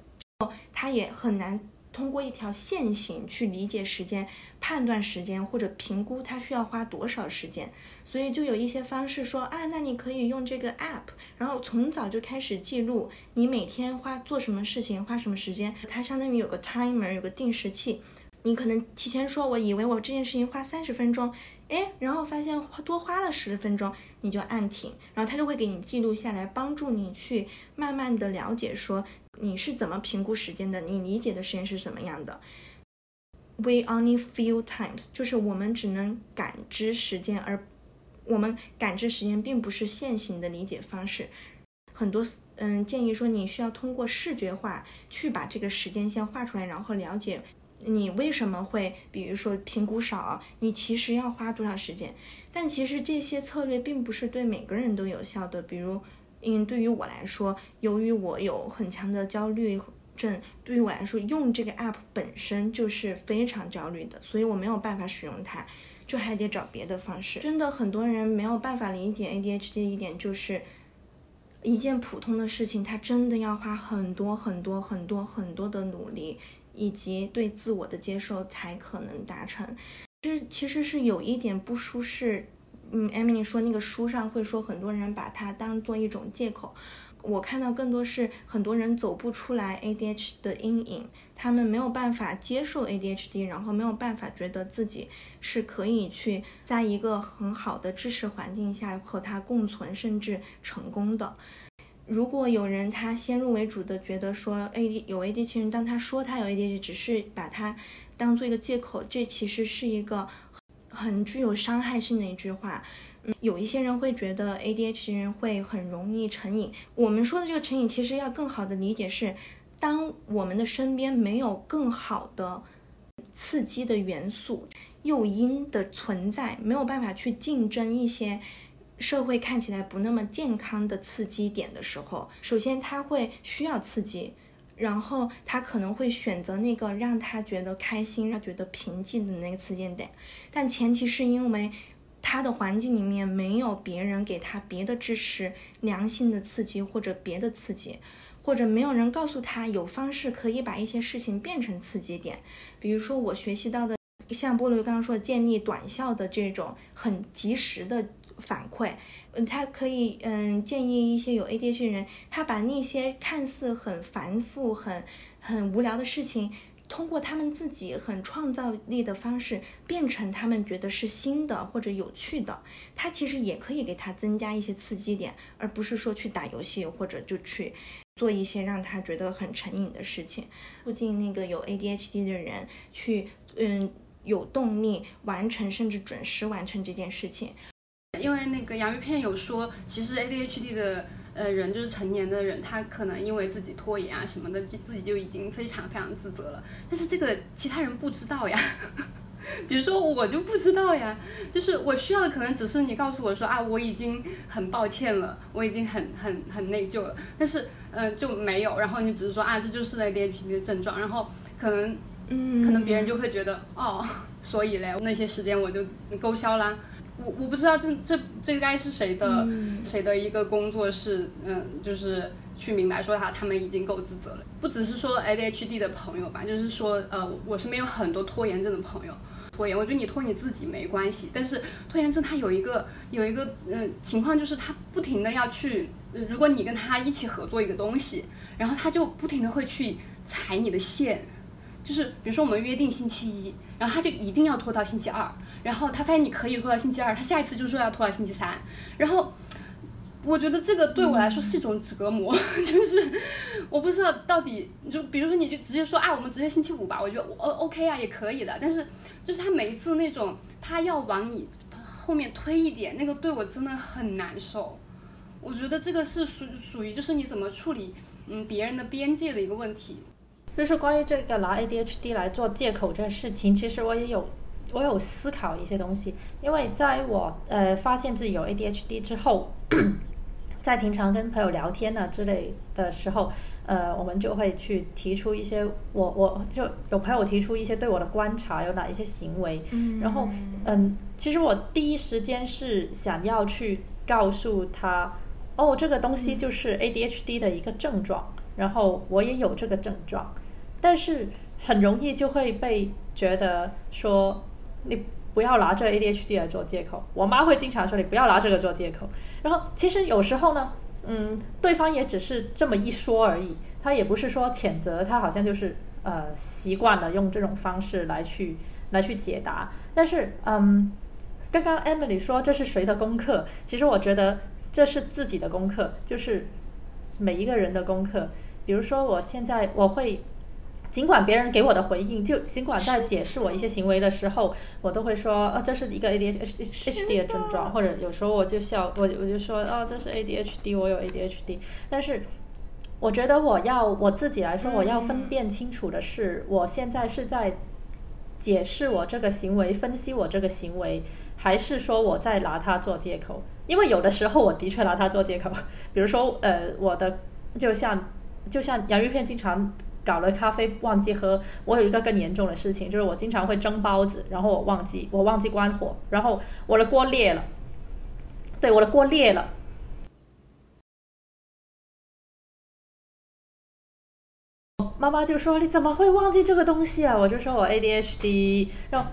[SPEAKER 3] 他也很难通过一条线型去理解时间、判断时间或者评估他需要花多少时间。所以就有一些方式说啊，那你可以用这个 app，然后从早就开始记录你每天花做什么事情、花什么时间，它相当于有个 timer，有个定时器。你可能提前说，我以为我这件事情花三十分钟。哎，然后发现多花了十分钟，你就按停，然后他就会给你记录下来，帮助你去慢慢的了解说你是怎么评估时间的，你理解的时间是什么样的。We only feel times，就是我们只能感知时间，而我们感知时间并不是线性的理解方式。很多嗯建议说你需要通过视觉化去把这个时间线画出来，然后了解。你为什么会，比如说评估少，你其实要花多少时间？但其实这些策略并不是对每个人都有效的。比如，嗯，对于我来说，由于我有很强的焦虑症，对于我来说，用这个 app 本身就是非常焦虑的，所以我没有办法使用它，就还得找别的方式。真的，很多人没有办法理解 ADHD 一点，就是一件普通的事情，它真的要花很多很多很多很多的努力。以及对自我的接受才可能达成，这其实是有一点不舒适。嗯，Emily 说那个书上会说很多人把它当做一种借口，我看到更多是很多人走不出来 ADHD 的阴影，他们没有办法接受 ADHD，然后没有办法觉得自己是可以去在一个很好的知识环境下和它共存，甚至成功的。如果有人他先入为主的觉得说 A D 有 A D H D 人，当他说他有 A D H D，只是把它当做一个借口，这其实是一个很具有伤害性的一句话。嗯，有一些人会觉得 A D H D 人会很容易成瘾。我们说的这个成瘾，其实要更好的理解是，当我们的身边没有更好的刺激的元素、诱因的存在，没有办法去竞争一些。社会看起来不那么健康的刺激点的时候，首先他会需要刺激，然后他可能会选择那个让他觉得开心、让他觉得平静的那个刺激点，但前提是因为他的环境里面没有别人给他别的支持、良性的刺激或者别的刺激，或者没有人告诉他有方式可以把一些事情变成刺激点，比如说我学习到的，像菠萝刚刚说的，建立短效的这种很及时的。反馈，嗯，他可以，嗯，建议一些有 ADHD 的人，他把那些看似很繁复、很很无聊的事情，通过他们自己很创造力的方式，变成他们觉得是新的或者有趣的。他其实也可以给他增加一些刺激点，而不是说去打游戏或者就去做一些让他觉得很成瘾的事情。促进那个有 ADHD 的人去，嗯，有动力完成甚至准时完成这件事情。
[SPEAKER 2] 因为那个洋芋片有说，其实 ADHD 的呃人就是成年的人，他可能因为自己拖延啊什么的，就自己就已经非常非常自责了。但是这个其他人不知道呀，比如说我就不知道呀，就是我需要的可能只是你告诉我说啊，我已经很抱歉了，我已经很很很内疚了。但是嗯就没有，然后你只是说啊，这就是 ADHD 的症状，然后可能嗯可能别人就会觉得哦，所以嘞那些时间我就勾销啦。我我不知道这这这该是谁的谁的一个工作是嗯，就是去明白说他他们已经够自责了。不只是说 ADHD 的朋友吧，就是说呃，我身边有很多拖延症的朋友。拖延，我觉得你拖你自己没关系，但是拖延症他有一个有一个嗯情况，就是他不停的要去，如果你跟他一起合作一个东西，然后他就不停的会去踩你的线，就是比如说我们约定星期一，然后他就一定要拖到星期二。然后他发现你可以拖到星期二，他下一次就说要拖到星期三。然后我觉得这个对我来说是一种折磨，就是我不知道到底就比如说你就直接说啊，我们直接星期五吧，我觉得我 OK 啊，也可以的。但是就是他每一次那种他要往你后面推一点，那个对我真的很难受。我觉得这个是属属于就是你怎么处理嗯别人的边界的一个问题。
[SPEAKER 1] 就是关于这个拿 ADHD 来做借口这个事情，其实我也有。我有思考一些东西，因为在我呃发现自己有 ADHD 之后，在平常跟朋友聊天呢之类的时候，呃，我们就会去提出一些我我就有朋友提出一些对我的观察，有哪一些行为，然后嗯，其实我第一时间是想要去告诉他，哦，这个东西就是 ADHD 的一个症状，然后我也有这个症状，但是很容易就会被觉得说你不要拿这 ADHD 来做借口。我妈会经常说你不要拿这个做借口。然后其实有时候呢，嗯，对方也只是这么一说而已，他也不是说谴责，他好像就是呃习惯了用这种方式来去来去解答。但是嗯。刚刚 Emily 说这是谁的功课？其实我觉得这是自己的功课，就是每一个人的功课。比如说，我现在我会，尽管别人给我的回应，就尽管在解释我一些行为的时候，我都会说，呃，这是一个 ADHD 的症状，或者有时候我就笑，我我就说，哦，这是 ADHD，我有 ADHD。但是我觉得我要我自己来说，我要分辨清楚的是，我现在是在解释我这个行为，分析我这个行为。还是说我在拿它做借口，因为有的时候我的确拿它做借口，比如说呃我的就像就像洋芋片经常搞了咖啡忘记喝，我有一个更严重的事情，就是我经常会蒸包子，然后我忘记我忘记关火，然后我的锅裂了，对我的锅裂了，妈妈就说你怎么会忘记这个东西啊？我就说我 ADHD，然后。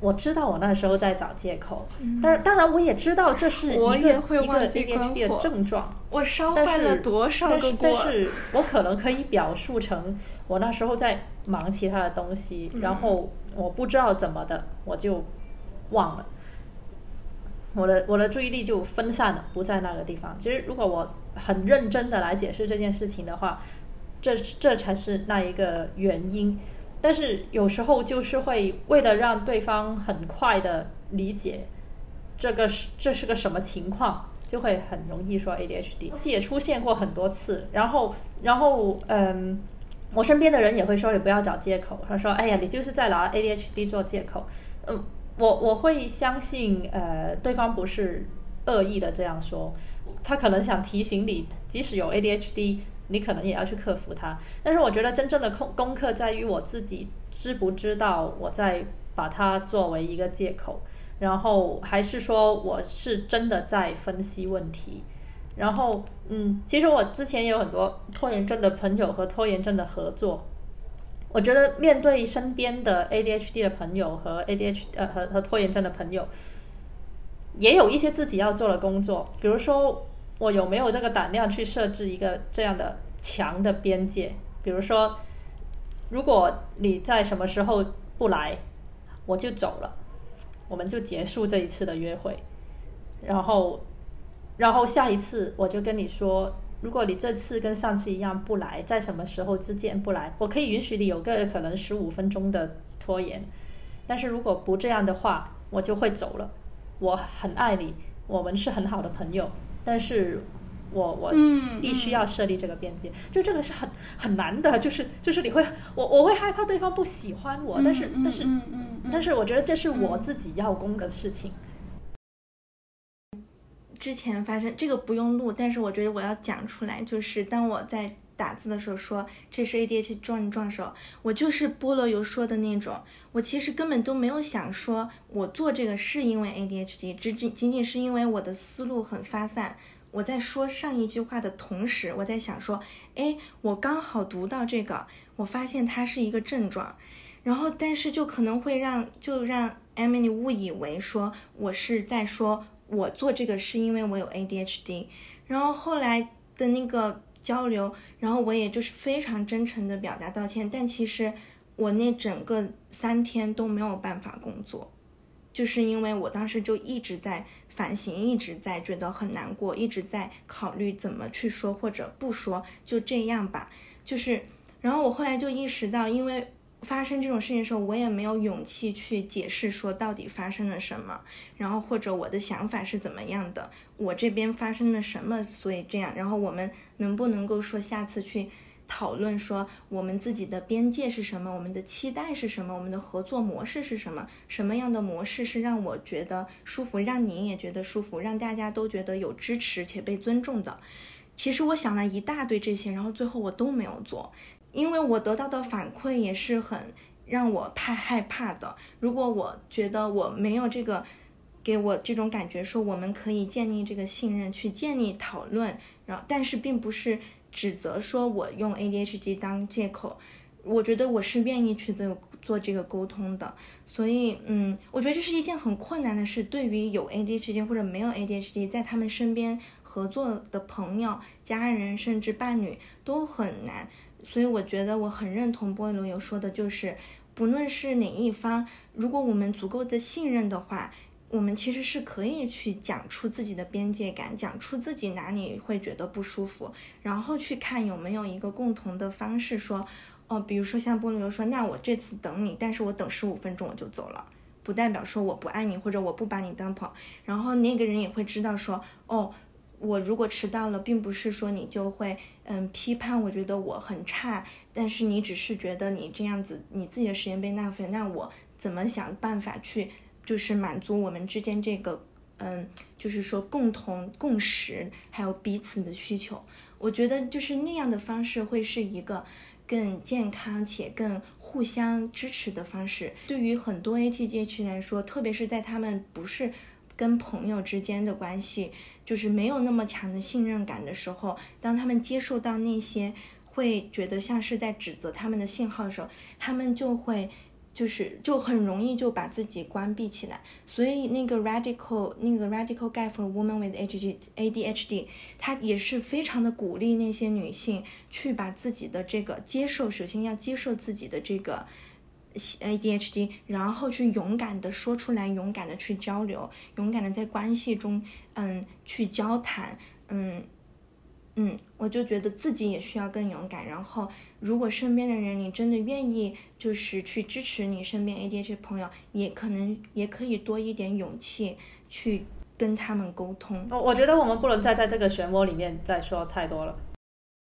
[SPEAKER 1] 我知道我那时候在找借口，但是当然我也知道这是一个一个 ADHD 的症状。
[SPEAKER 3] 我烧坏了多少个锅？
[SPEAKER 1] 但是我可能可以表述成我那时候在忙其他的东西，然后我不知道怎么的，我就忘了，我的我的注意力就分散了，不在那个地方。其实如果我很认真的来解释这件事情的话，这这才是那一个原因。但是有时候就是会为了让对方很快的理解这个是这是个什么情况，就会很容易说 ADHD。东西也出现过很多次，然后然后嗯，我身边的人也会说你不要找借口，他说哎呀你就是在拿 ADHD 做借口。嗯，我我会相信呃对方不是恶意的这样说，他可能想提醒你，即使有 ADHD。你可能也要去克服它，但是我觉得真正的功功课在于我自己知不知道我在把它作为一个借口，然后还是说我是真的在分析问题，然后嗯，其实我之前有很多拖延症的朋友和拖延症的合作，我觉得面对身边的 ADHD 的朋友和 ADHD 呃和和拖延症的朋友，也有一些自己要做的工作，比如说。我有没有这个胆量去设置一个这样的强的边界？比如说，如果你在什么时候不来，我就走了，我们就结束这一次的约会。然后，然后下一次我就跟你说，如果你这次跟上次一样不来，在什么时候之间不来，我可以允许你有个可能十五分钟的拖延。但是如果不这样的话，我就会走了。我很爱你，我们是很好的朋友。但是，我我必须要设立这个边界，就这个是很很难的，就是就是你会我我会害怕对方不喜欢我，但是但是但是我觉得这是我自己要攻的事情。
[SPEAKER 3] 之前发生这个不用录，但是我觉得我要讲出来，就是当我在打字的时候说这是 ADHD 症状时候，我就是菠萝油说的那种，我其实根本都没有想说我做这个是因为 ADHD，只仅仅仅是因为我的思路很发散。我在说上一句话的同时，我在想说，哎，我刚好读到这个，我发现它是一个症状，然后但是就可能会让就让 Emily 误以为说我是在说我做这个是因为我有 ADHD，然后后来的那个交流，然后我也就是非常真诚的表达道歉，但其实我那整个三天都没有办法工作。就是因为我当时就一直在反省，一直在觉得很难过，一直在考虑怎么去说或者不说，就这样吧。就是，然后我后来就意识到，因为发生这种事情的时候，我也没有勇气去解释说到底发生了什么，然后或者我的想法是怎么样的，我这边发生了什么，所以这样。然后我们能不能够说下次去？讨论说我们自己的边界是什么，我们的期待是什么，我们的合作模式是什么？什么样的模式是让我觉得舒服，让您也觉得舒服，让大家都觉得有支持且被尊重的？其实我想了一大堆这些，然后最后我都没有做，因为我得到的反馈也是很让我怕害怕的。如果我觉得我没有这个给我这种感觉，说我们可以建立这个信任，去建立讨论，然后但是并不是指责说我用 ADHD 当借口。我觉得我是愿意去做做这个沟通的，所以嗯，我觉得这是一件很困难的事，对于有 ADHD 或者没有 ADHD 在他们身边合作的朋友、家人甚至伴侣都很难。所以我觉得我很认同波罗有说的，就是不论是哪一方，如果我们足够的信任的话，我们其实是可以去讲出自己的边界感，讲出自己哪里会觉得不舒服，然后去看有没有一个共同的方式说。哦，比如说像波罗说，那我这次等你，但是我等十五分钟我就走了，不代表说我不爱你或者我不把你当朋友。然后那个人也会知道说，哦，我如果迟到了，并不是说你就会嗯批判，我觉得我很差，但是你只是觉得你这样子你自己的时间被浪费，那我怎么想办法去就是满足我们之间这个嗯，就是说共同共识还有彼此的需求？我觉得就是那样的方式会是一个。更健康且更互相支持的方式，对于很多 ATGH 来说，特别是在他们不是跟朋友之间的关系，就是没有那么强的信任感的时候，当他们接受到那些会觉得像是在指责他们的信号的时候，他们就会。就是就很容易就把自己关闭起来，所以那个 radical 那个 radical guy for women with ADHD，他也是非常的鼓励那些女性去把自己的这个接受，首先要接受自己的这个 ADHD，然后去勇敢的说出来，勇敢的去交流，勇敢的在关系中，嗯，去交谈，嗯。嗯，我就觉得自己也需要更勇敢。然后，如果身边的人你真的愿意，就是去支持你身边 ADHD 朋友，也可能也可以多一点勇气去跟他们沟通。
[SPEAKER 1] 我我觉得我们不能再在这个漩涡里面再说太多了。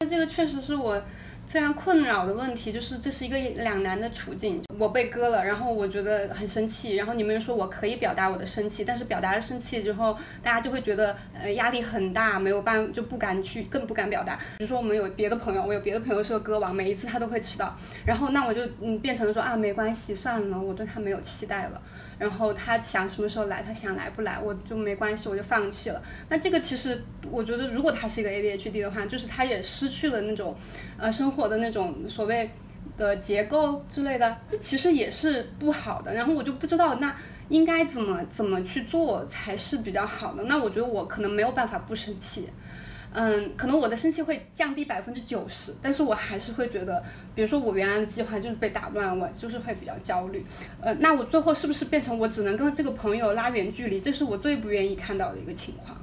[SPEAKER 2] 那这个确实是我。非常困扰的问题就是，这是一个两难的处境。我被割了，然后我觉得很生气。然后你们又说我可以表达我的生气，但是表达了生气之后，大家就会觉得呃压力很大，没有办就不敢去，更不敢表达。比如说我们有别的朋友，我有别的朋友是个歌王，每一次他都会迟到。然后那我就嗯变成了说啊没关系，算了，我对他没有期待了。然后他想什么时候来，他想来不来，我就没关系，我就放弃了。那这个其实，我觉得如果他是一个 ADHD 的话，就是他也失去了那种，呃，生活的那种所谓的结构之类的，这其实也是不好的。然后我就不知道那应该怎么怎么去做才是比较好的。那我觉得我可能没有办法不生气。嗯，可能我的生气会降低百分之九十，但是我还是会觉得，比如说我原来的计划就是被打乱，我就是会比较焦虑。呃，那我最后是不是变成我只能跟这个朋友拉远距离？这是我最不愿意看到的一个情况。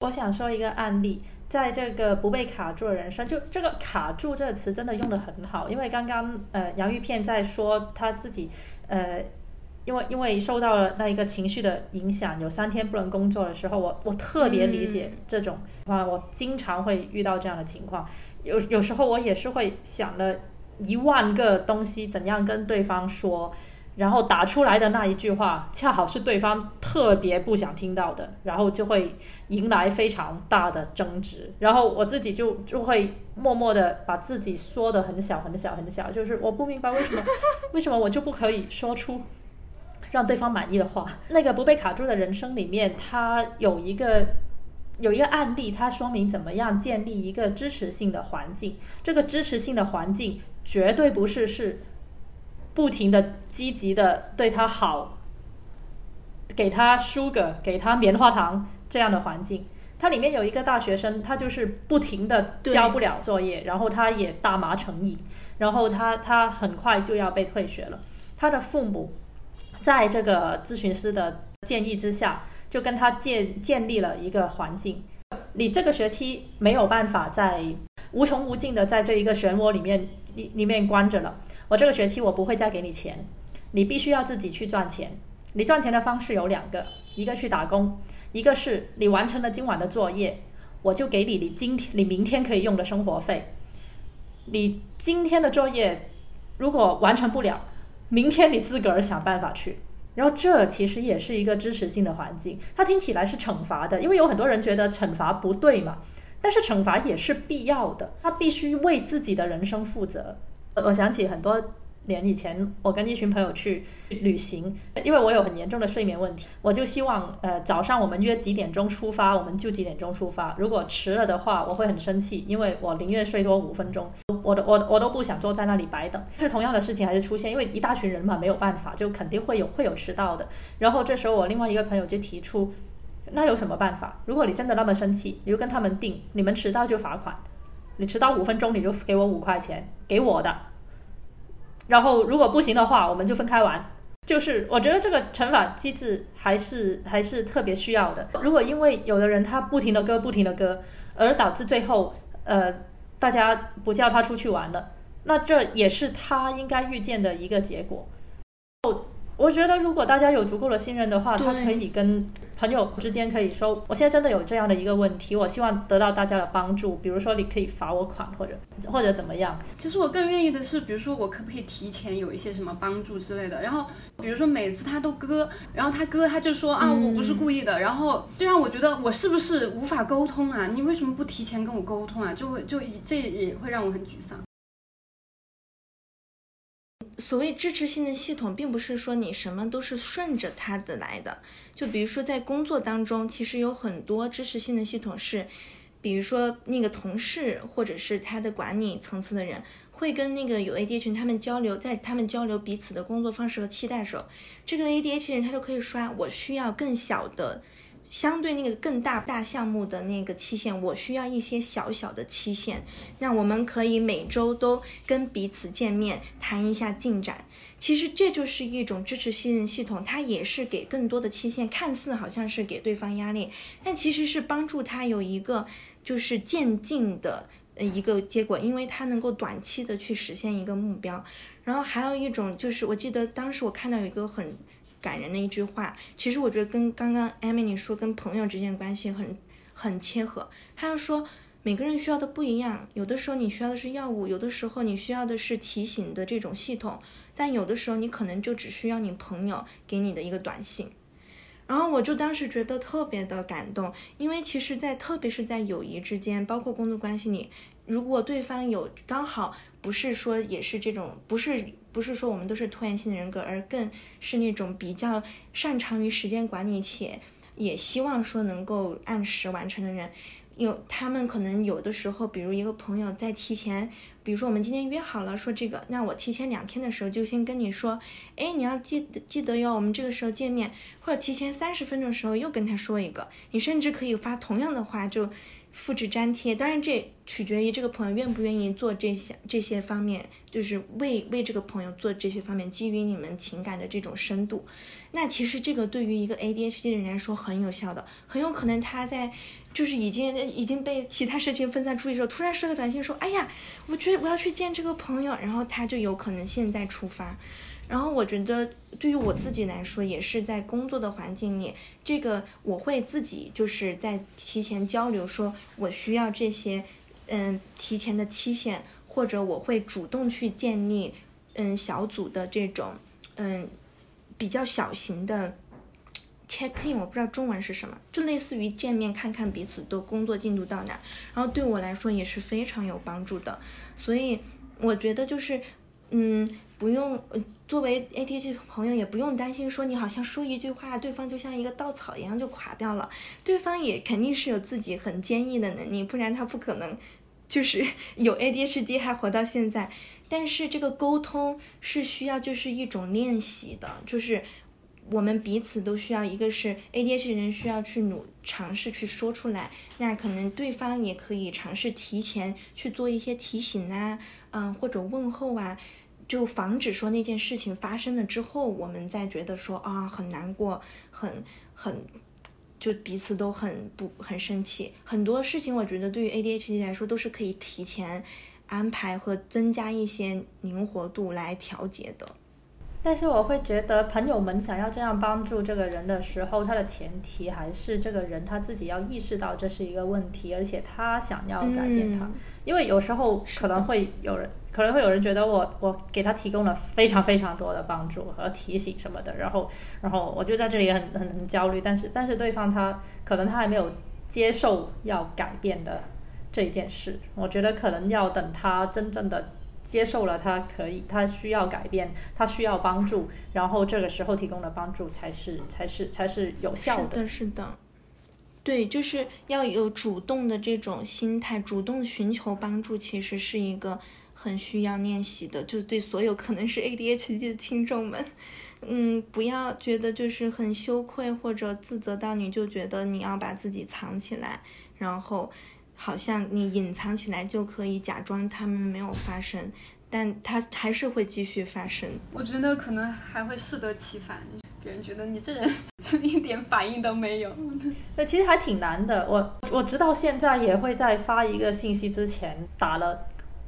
[SPEAKER 1] 我想说一个案例，在这个不被卡住的人生，就这个“卡住”这个词真的用的很好，因为刚刚呃杨玉片在说他自己呃。因为因为受到了那一个情绪的影响，有三天不能工作的时候，我我特别理解这种啊，我经常会遇到这样的情况。有有时候我也是会想了一万个东西怎样跟对方说，然后打出来的那一句话恰好是对方特别不想听到的，然后就会迎来非常大的争执。然后我自己就就会默默的把自己缩的很小很小很小，就是我不明白为什么 为什么我就不可以说出。让对方满意的话，那个不被卡住的人生里面，他有一个有一个案例，它说明怎么样建立一个支持性的环境。这个支持性的环境绝对不是是不停的积极的对他好，给他 sugar，给他棉花糖这样的环境。它里面有一个大学生，他就是不停的交不了作业，然后他也大麻成瘾，然后他他很快就要被退学了。他的父母。在这个咨询师的建议之下，就跟他建建立了一个环境。你这个学期没有办法在无穷无尽的在这一个漩涡里面里里面关着了。我这个学期我不会再给你钱，你必须要自己去赚钱。你赚钱的方式有两个，一个去打工，一个是你完成了今晚的作业，我就给你你今天你明天可以用的生活费。你今天的作业如果完成不了。明天你自个儿想办法去，然后这其实也是一个支持性的环境。它听起来是惩罚的，因为有很多人觉得惩罚不对嘛。但是惩罚也是必要的，他必须为自己的人生负责。我想起很多年以前，我跟一群朋友去旅行，因为我有很严重的睡眠问题，我就希望呃早上我们约几点钟出发，我们就几点钟出发。如果迟了的话，我会很生气，因为我宁愿睡多五分钟，我都我我都不想坐在那里白等。是同样的事情还是出现，因为一大群人嘛，没有办法，就肯定会有会有迟到的。然后这时候我另外一个朋友就提出，那有什么办法？如果你真的那么生气，你就跟他们定，你们迟到就罚款，你迟到五分钟你就给我五块钱，给我的。然后如果不行的话，我们就分开玩。就是我觉得这个惩罚机制还是还是特别需要的。如果因为有的人他不停的割不停的割，而导致最后呃大家不叫他出去玩了，那这也是他应该预见的一个结果。我觉得，如果大家有足够的信任的话，他可以跟朋友之间可以说，我现在真的有这样的一个问题，我希望得到大家的帮助。比如说，你可以罚我款，或者或者怎么样。
[SPEAKER 2] 其实我更愿意的是，比如说，我可不可以提前有一些什么帮助之类的。然后，比如说每次他都割，然后他割他就说啊，我不是故意的。然后就让我觉得我是不是无法沟通啊？你为什么不提前跟我沟通啊？就会就这也会让我很沮丧。
[SPEAKER 3] 所谓支持性的系统，并不是说你什么都是顺着它的来的。就比如说在工作当中，其实有很多支持性的系统是，比如说那个同事或者是他的管理层次的人，会跟那个有 ADHD 他们交流，在他们交流彼此的工作方式和期待时候，这个 ADHD 人他就可以刷，我需要更小的。相对那个更大大项目的那个期限，我需要一些小小的期限。那我们可以每周都跟彼此见面，谈一下进展。其实这就是一种支持信任系统，它也是给更多的期限，看似好像是给对方压力，但其实是帮助他有一个就是渐进的一个结果，因为它能够短期的去实现一个目标。然后还有一种就是，我记得当时我看到有一个很。感人的一句话，其实我觉得跟刚刚艾米丽说跟朋友之间关系很很切合。他就说每个人需要的不一样，有的时候你需要的是药物，有的时候你需要的是提醒的这种系统，但有的时候你可能就只需要你朋友给你的一个短信。然后我就当时觉得特别的感动，因为其实，在特别是在友谊之间，包括工作关系里，如果对方有刚好不是说也是这种不是。不是说我们都是拖延性人格，而更是那种比较擅长于时间管理，且也希望说能够按时完成的人。有他们可能有的时候，比如一个朋友在提前，比如说我们今天约好了说这个，那我提前两天的时候就先跟你说，哎，你要记得记得哟，我们这个时候见面，或者提前三十分钟的时候又跟他说一个，你甚至可以发同样的话就。复制粘贴，当然这取决于这个朋友愿不愿意做这些这些方面，就是为为这个朋友做这些方面，基于你们情感的这种深度。那其实这个对于一个 ADHD 的人来说很有效的，很有可能他在就是已经已经被其他事情分散出去的时候，突然收个短信说：“哎呀，我觉得我要去见这个朋友。”然后他就有可能现在出发。然后我觉得，对于我自己来说，也是在工作的环境里，这个我会自己就是在提前交流，说我需要这些，嗯，提前的期限，或者我会主动去建立，嗯，小组的这种，嗯，比较小型的 check in，我不知道中文是什么，就类似于见面看看彼此的工作进度到哪，然后对我来说也是非常有帮助的，所以我觉得就是，嗯。不用，作为 ATG 朋友也不用担心，说你好像说一句话，对方就像一个稻草一样就垮掉了。对方也肯定是有自己很坚毅的能力，不然他不可能就是 有 ADHD 还活到现在。但是这个沟通是需要就是一种练习的，就是我们彼此都需要，一个是 ADHD 人需要去努尝试去说出来，那可能对方也可以尝试提前去做一些提醒啊，嗯，或者问候啊。就防止说那件事情发生了之后，我们再觉得说啊很难过，很很就彼此都很不很生气。很多事情我觉得对于 ADHD 来说都是可以提前安排和增加一些灵活度来调节的。
[SPEAKER 1] 但是我会觉得朋友们想要这样帮助这个人的时候，他的前提还是这个人他自己要意识到这是一个问题，而且他想要改变它。因为有时候可能会有人。可能会有人觉得我我给他提供了非常非常多的帮助和提醒什么的，然后然后我就在这里很很很焦虑，但是但是对方他可能他还没有接受要改变的这一件事，我觉得可能要等他真正的接受了他可以，他需要改变，他需要帮助，然后这个时候提供的帮助才是才是才是有效
[SPEAKER 3] 的。是的，是的。对，就是要有主动的这种心态，主动寻求帮助，其实是一个很需要练习的。就对所有可能是 ADHD 的听众们，嗯，不要觉得就是很羞愧或者自责到你就觉得你要把自己藏起来，然后好像你隐藏起来就可以假装他们没有发生，但它还是会继续发生。
[SPEAKER 2] 我觉得可能还会适得其反。别人觉得你这人 一点反应都没有，
[SPEAKER 1] 那其实还挺难的。我我直到现在也会在发一个信息之前打了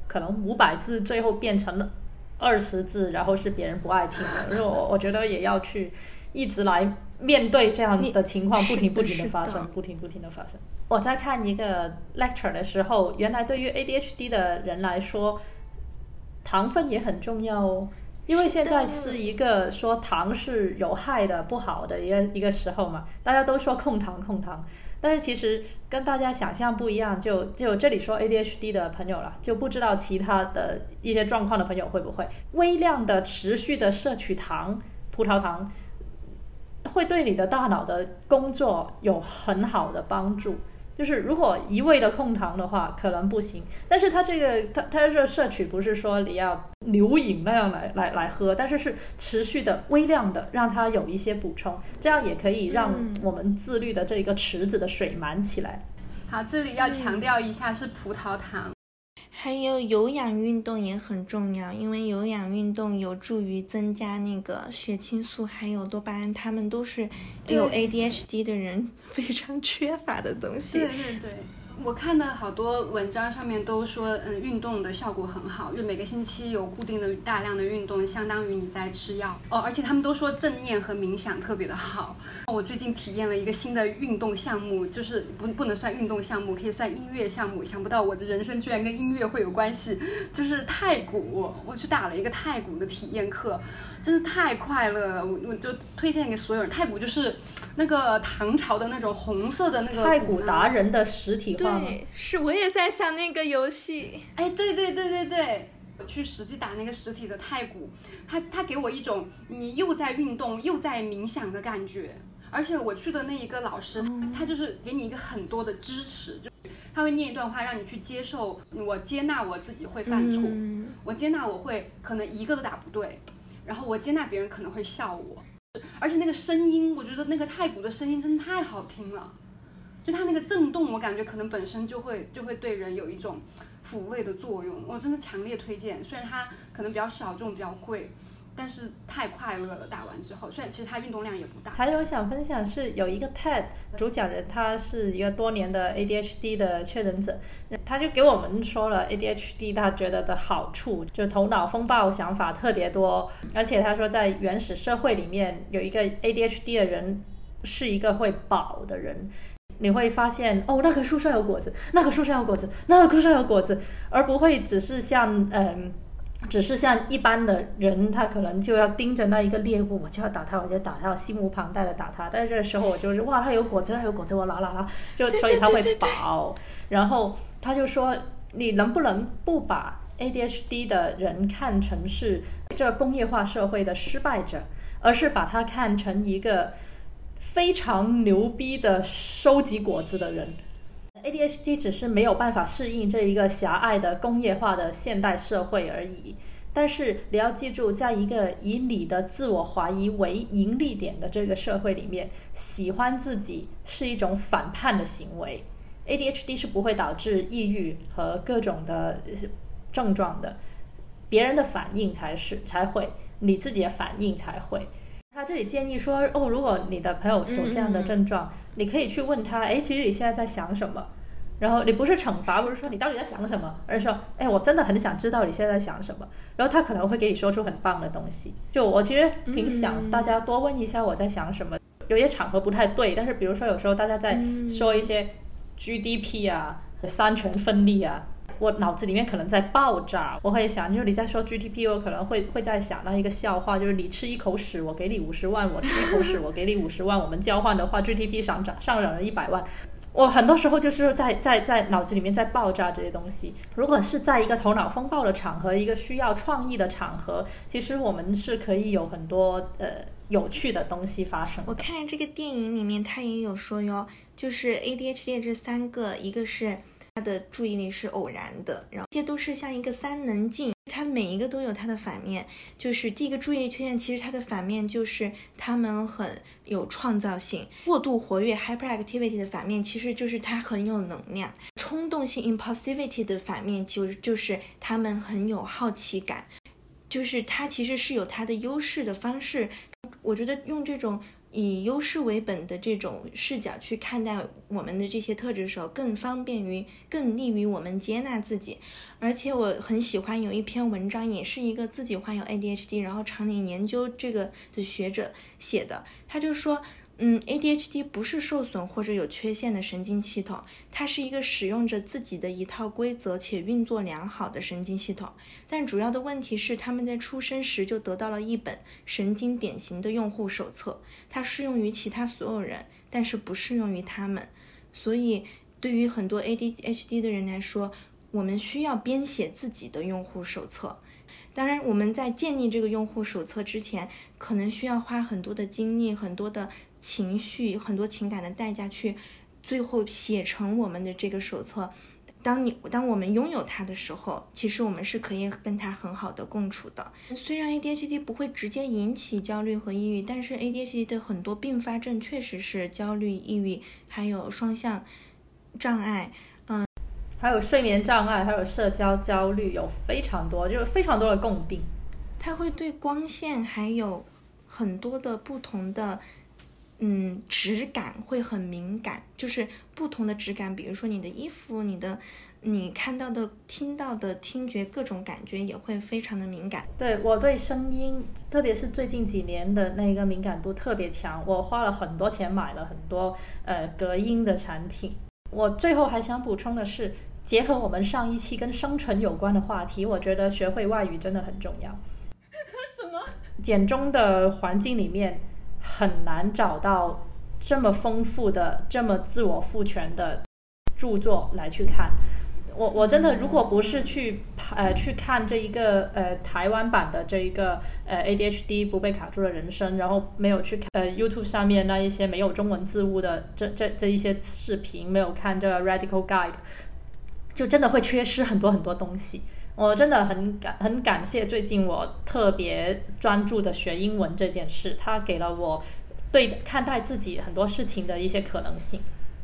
[SPEAKER 1] 可能五百字，最后变成了二十字，然后是别人不爱听的。因 为我我觉得也要去一直来面对这样的情况，不停不停的发生，不停不停的发生。我在看一个 lecture 的时候，原来对于 ADHD 的人来说，糖分也很重要哦。因为现在是一个说糖是有害的、不好的一个一个时候嘛，大家都说控糖控糖，但是其实跟大家想象不一样。就就这里说 ADHD 的朋友了，就不知道其他的一些状况的朋友会不会微量的持续的摄取糖、葡萄糖，会对你的大脑的工作有很好的帮助。就是如果一味的控糖的话，可能不行。但是它这个，它它这摄取不是说你要牛饮那样来来来喝，但是是持续的微量的，让它有一些补充，这样也可以让我们自律的这个池子的水满起来。
[SPEAKER 2] 好，这里要强调一下是葡萄糖。
[SPEAKER 3] 还有有氧运动也很重要，因为有氧运动有助于增加那个血清素，还有多巴胺，他们都是有 ADHD 的人 非常缺乏的东西。
[SPEAKER 2] 对对对。我看的好多文章上面都说，嗯，运动的效果很好，就每个星期有固定的大量的运动，相当于你在吃药哦。而且他们都说正念和冥想特别的好。我最近体验了一个新的运动项目，就是不不能算运动项目，可以算音乐项目。想不到我的人生居然跟音乐会有关系，就是太鼓。我去打了一个太鼓的体验课。真是太快乐了，我我就推荐给所有人。太古就是那个唐朝的那种红色的那个
[SPEAKER 1] 太古达人的实体化
[SPEAKER 3] 对，是我也在想那个游戏。
[SPEAKER 2] 哎，对对对对对，我去实际打那个实体的太古，他他给我一种你又在运动又在冥想的感觉。而且我去的那一个老师，他就是给你一个很多的支持，就他会念一段话让你去接受，我接纳我自己会犯错，我接纳我会可能一个都打不对。然后我接纳别人可能会笑我，而且那个声音，我觉得那个太鼓的声音真的太好听了，就它那个震动，我感觉可能本身就会就会对人有一种抚慰的作用，我真的强烈推荐。虽然它可能比较小众，比较贵。但是太快乐了，打完之后，虽然其实他运动量也不大。
[SPEAKER 1] 还有想分享是有一个 TED 主讲人，他是一个多年的 ADHD 的确诊者，他就给我们说了 ADHD 他觉得的好处，就头脑风暴，想法特别多，而且他说在原始社会里面有一个 ADHD 的人是一个会饱的人，你会发现哦，那棵树上有果子，那棵树上有果子，那棵树上有果子，而不会只是像嗯。只是像一般的人，他可能就要盯着那一个猎物，我就要打他，我就打他，心无旁贷的打他。但是这个时候，我就是哇，他有果子，他有果子，我拿拿拿，就所以他会饱。然后他就说，你能不能不把 ADHD 的人看成是这工业化社会的失败者，而是把他看成一个非常牛逼的收集果子的人？ADHD 只是没有办法适应这一个狭隘的工业化的现代社会而已。但是你要记住，在一个以你的自我怀疑为盈利点的这个社会里面，喜欢自己是一种反叛的行为。ADHD 是不会导致抑郁和各种的症状的，别人的反应才是才会，你自己的反应才会。他这里建议说，哦，如果你的朋友有这样的症状。你可以去问他，哎，其实你现在在想什么？然后你不是惩罚，不是说你到底在想什么，而是说，哎，我真的很想知道你现在在想什么。然后他可能会给你说出很棒的东西。就我其实挺想大家多问一下我在想什么。有些场合不太对，但是比如说有时候大家在说一些 GDP 啊、三权分立啊。我脑子里面可能在爆炸，我会想，就是你在说 GDP，我可能会会在想到一个笑话，就是你吃一口屎，我给你五十万；我吃一口屎，我给你五十万，我们交换的话，GDP 上涨上涨了一百万。我很多时候就是在在在脑子里面在爆炸这些东西。如果是在一个头脑风暴的场合，一个需要创意的场合，其实我们是可以有很多呃有趣的东西发生。
[SPEAKER 3] 我看这个电影里面，他也有说哟，就是 ADHD 这三个，一个是他的注意力是偶然的，然后这些都是像一个三棱镜。它每一个都有它的反面，就是第一个注意力缺陷，其实它的反面就是他们很有创造性，过度活跃 （hyperactivity） 的反面其实就是他很有能量，冲动性 （impulsivity） 的反面就就是他们很有好奇感，就是他其实是有他的优势的方式，我觉得用这种。以优势为本的这种视角去看待我们的这些特质的时候，更方便于、更利于我们接纳自己。而且我很喜欢有一篇文章，也是一个自己患有 ADHD，然后常年研究这个的学者写的，他就说。嗯，ADHD 不是受损或者有缺陷的神经系统，它是一个使用着自己的一套规则且运作良好的神经系统。但主要的问题是，他们在出生时就得到了一本神经典型的用户手册，它适用于其他所有人，但是不适用于他们。所以，对于很多 ADHD 的人来说，我们需要编写自己的用户手册。当然，我们在建立这个用户手册之前，可能需要花很多的精力，很多的。情绪很多情感的代价去，最后写成我们的这个手册。当你当我们拥有它的时候，其实我们是可以跟它很好的共处的。虽然 ADHD 不会直接引起焦虑和抑郁，但是 ADHD 的很多并发症确实是焦虑、抑郁，还有双向障碍，嗯，
[SPEAKER 1] 还有睡眠障碍，还有社交焦虑，有非常多，就是非常多的共病。
[SPEAKER 3] 它会对光线还有很多的不同的。嗯，质感会很敏感，就是不同的质感，比如说你的衣服、你的你看到的、听到的听觉各种感觉也会非常的敏感。
[SPEAKER 1] 对我对声音，特别是最近几年的那个敏感度特别强，我花了很多钱买了很多呃隔音的产品。我最后还想补充的是，结合我们上一期跟生存有关的话题，我觉得学会外语真的很重要。
[SPEAKER 2] 什么？
[SPEAKER 1] 简中的环境里面。很难找到这么丰富的、这么自我赋权的著作来去看。我我真的，如果不是去呃去看这一个呃台湾版的这一个呃 ADHD 不被卡住的人生，然后没有去看呃 YouTube 上面那一些没有中文字幕的这这这一些视频，没有看这个 Radical Guide，就真的会缺失很多很多东西。我真的很感很感谢最近我特别专注的学英文这件事，它给了我对看待自己很多事情的一些可能性。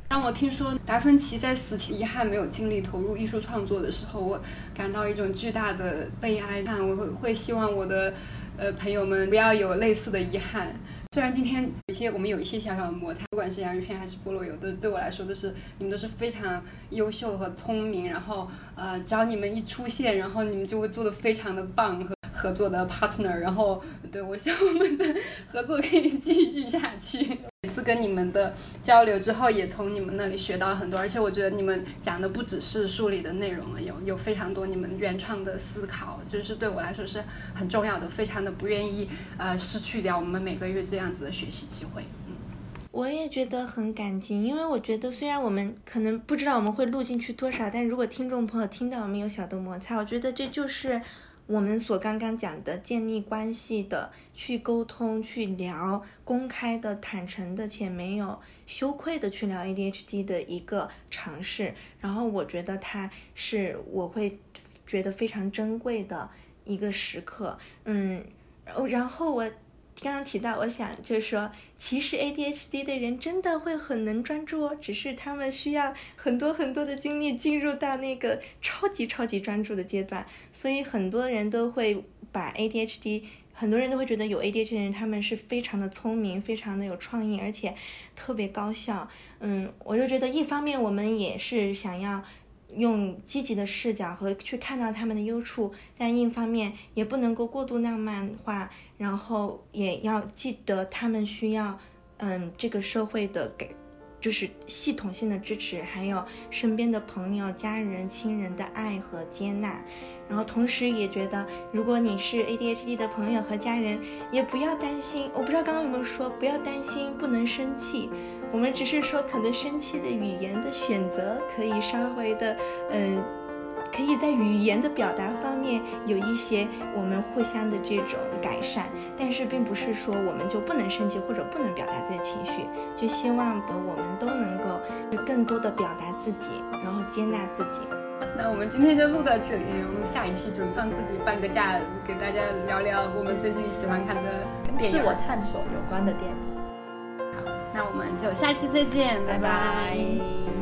[SPEAKER 2] 当我听说达芬奇在死前遗憾没有尽力投入艺术创作的时候，我感到一种巨大的悲哀。但我会会希望我的呃朋友们不要有类似的遗憾。虽然今天有些我们有一些小小的摩擦，不管是洋芋片还是菠萝油，都对我来说都是你们都是非常优秀和聪明，然后呃，只要你们一出现，然后你们就会做的非常的棒和合作的 partner，然后对我希望我们的 合作可以继续下去。每次跟你们的交流之后，也从你们那里学到很多，而且我觉得你们讲的不只是书里的内容了，有有非常多你们原创的思考，就是对我来说是很重要的，非常的不愿意呃失去掉我们每个月这样子的学习机会。嗯，
[SPEAKER 3] 我也觉得很感激，因为我觉得虽然我们可能不知道我们会录进去多少，但如果听众朋友听到我们有小的摩擦，我觉得这就是。我们所刚刚讲的建立关系的、去沟通、去聊、公开的、坦诚的且没有羞愧的去聊 ADHD 的一个尝试，然后我觉得它是我会觉得非常珍贵的一个时刻，嗯，然后我。刚刚提到，我想就是说，其实 ADHD 的人真的会很能专注哦，只是他们需要很多很多的精力进入到那个超级超级专注的阶段，所以很多人都会把 ADHD，很多人都会觉得有 ADHD 的人他们是非常的聪明，非常的有创意，而且特别高效。嗯，我就觉得一方面我们也是想要用积极的视角和去看到他们的优处，但另一方面也不能够过度浪漫化。然后也要记得，他们需要，嗯，这个社会的给，就是系统性的支持，还有身边的朋友、家人、亲人的爱和接纳。然后同时也觉得，如果你是 ADHD 的朋友和家人，也不要担心。我不知道刚刚有没有说，不要担心，不能生气。我们只是说可能生气的语言的选择可以稍微的，嗯。可以在语言的表达方面有一些我们互相的这种改善，但是并不是说我们就不能生气或者不能表达自己的情绪。就希望我们都能够更多的表达自己，然后接纳自己。
[SPEAKER 2] 那我们今天就录到这里，我们下一期准放自己半个假，给大家聊聊我们最近喜欢看的电影，
[SPEAKER 1] 自我探索有关的电影。
[SPEAKER 2] 好，那我们就下期再见，拜
[SPEAKER 1] 拜。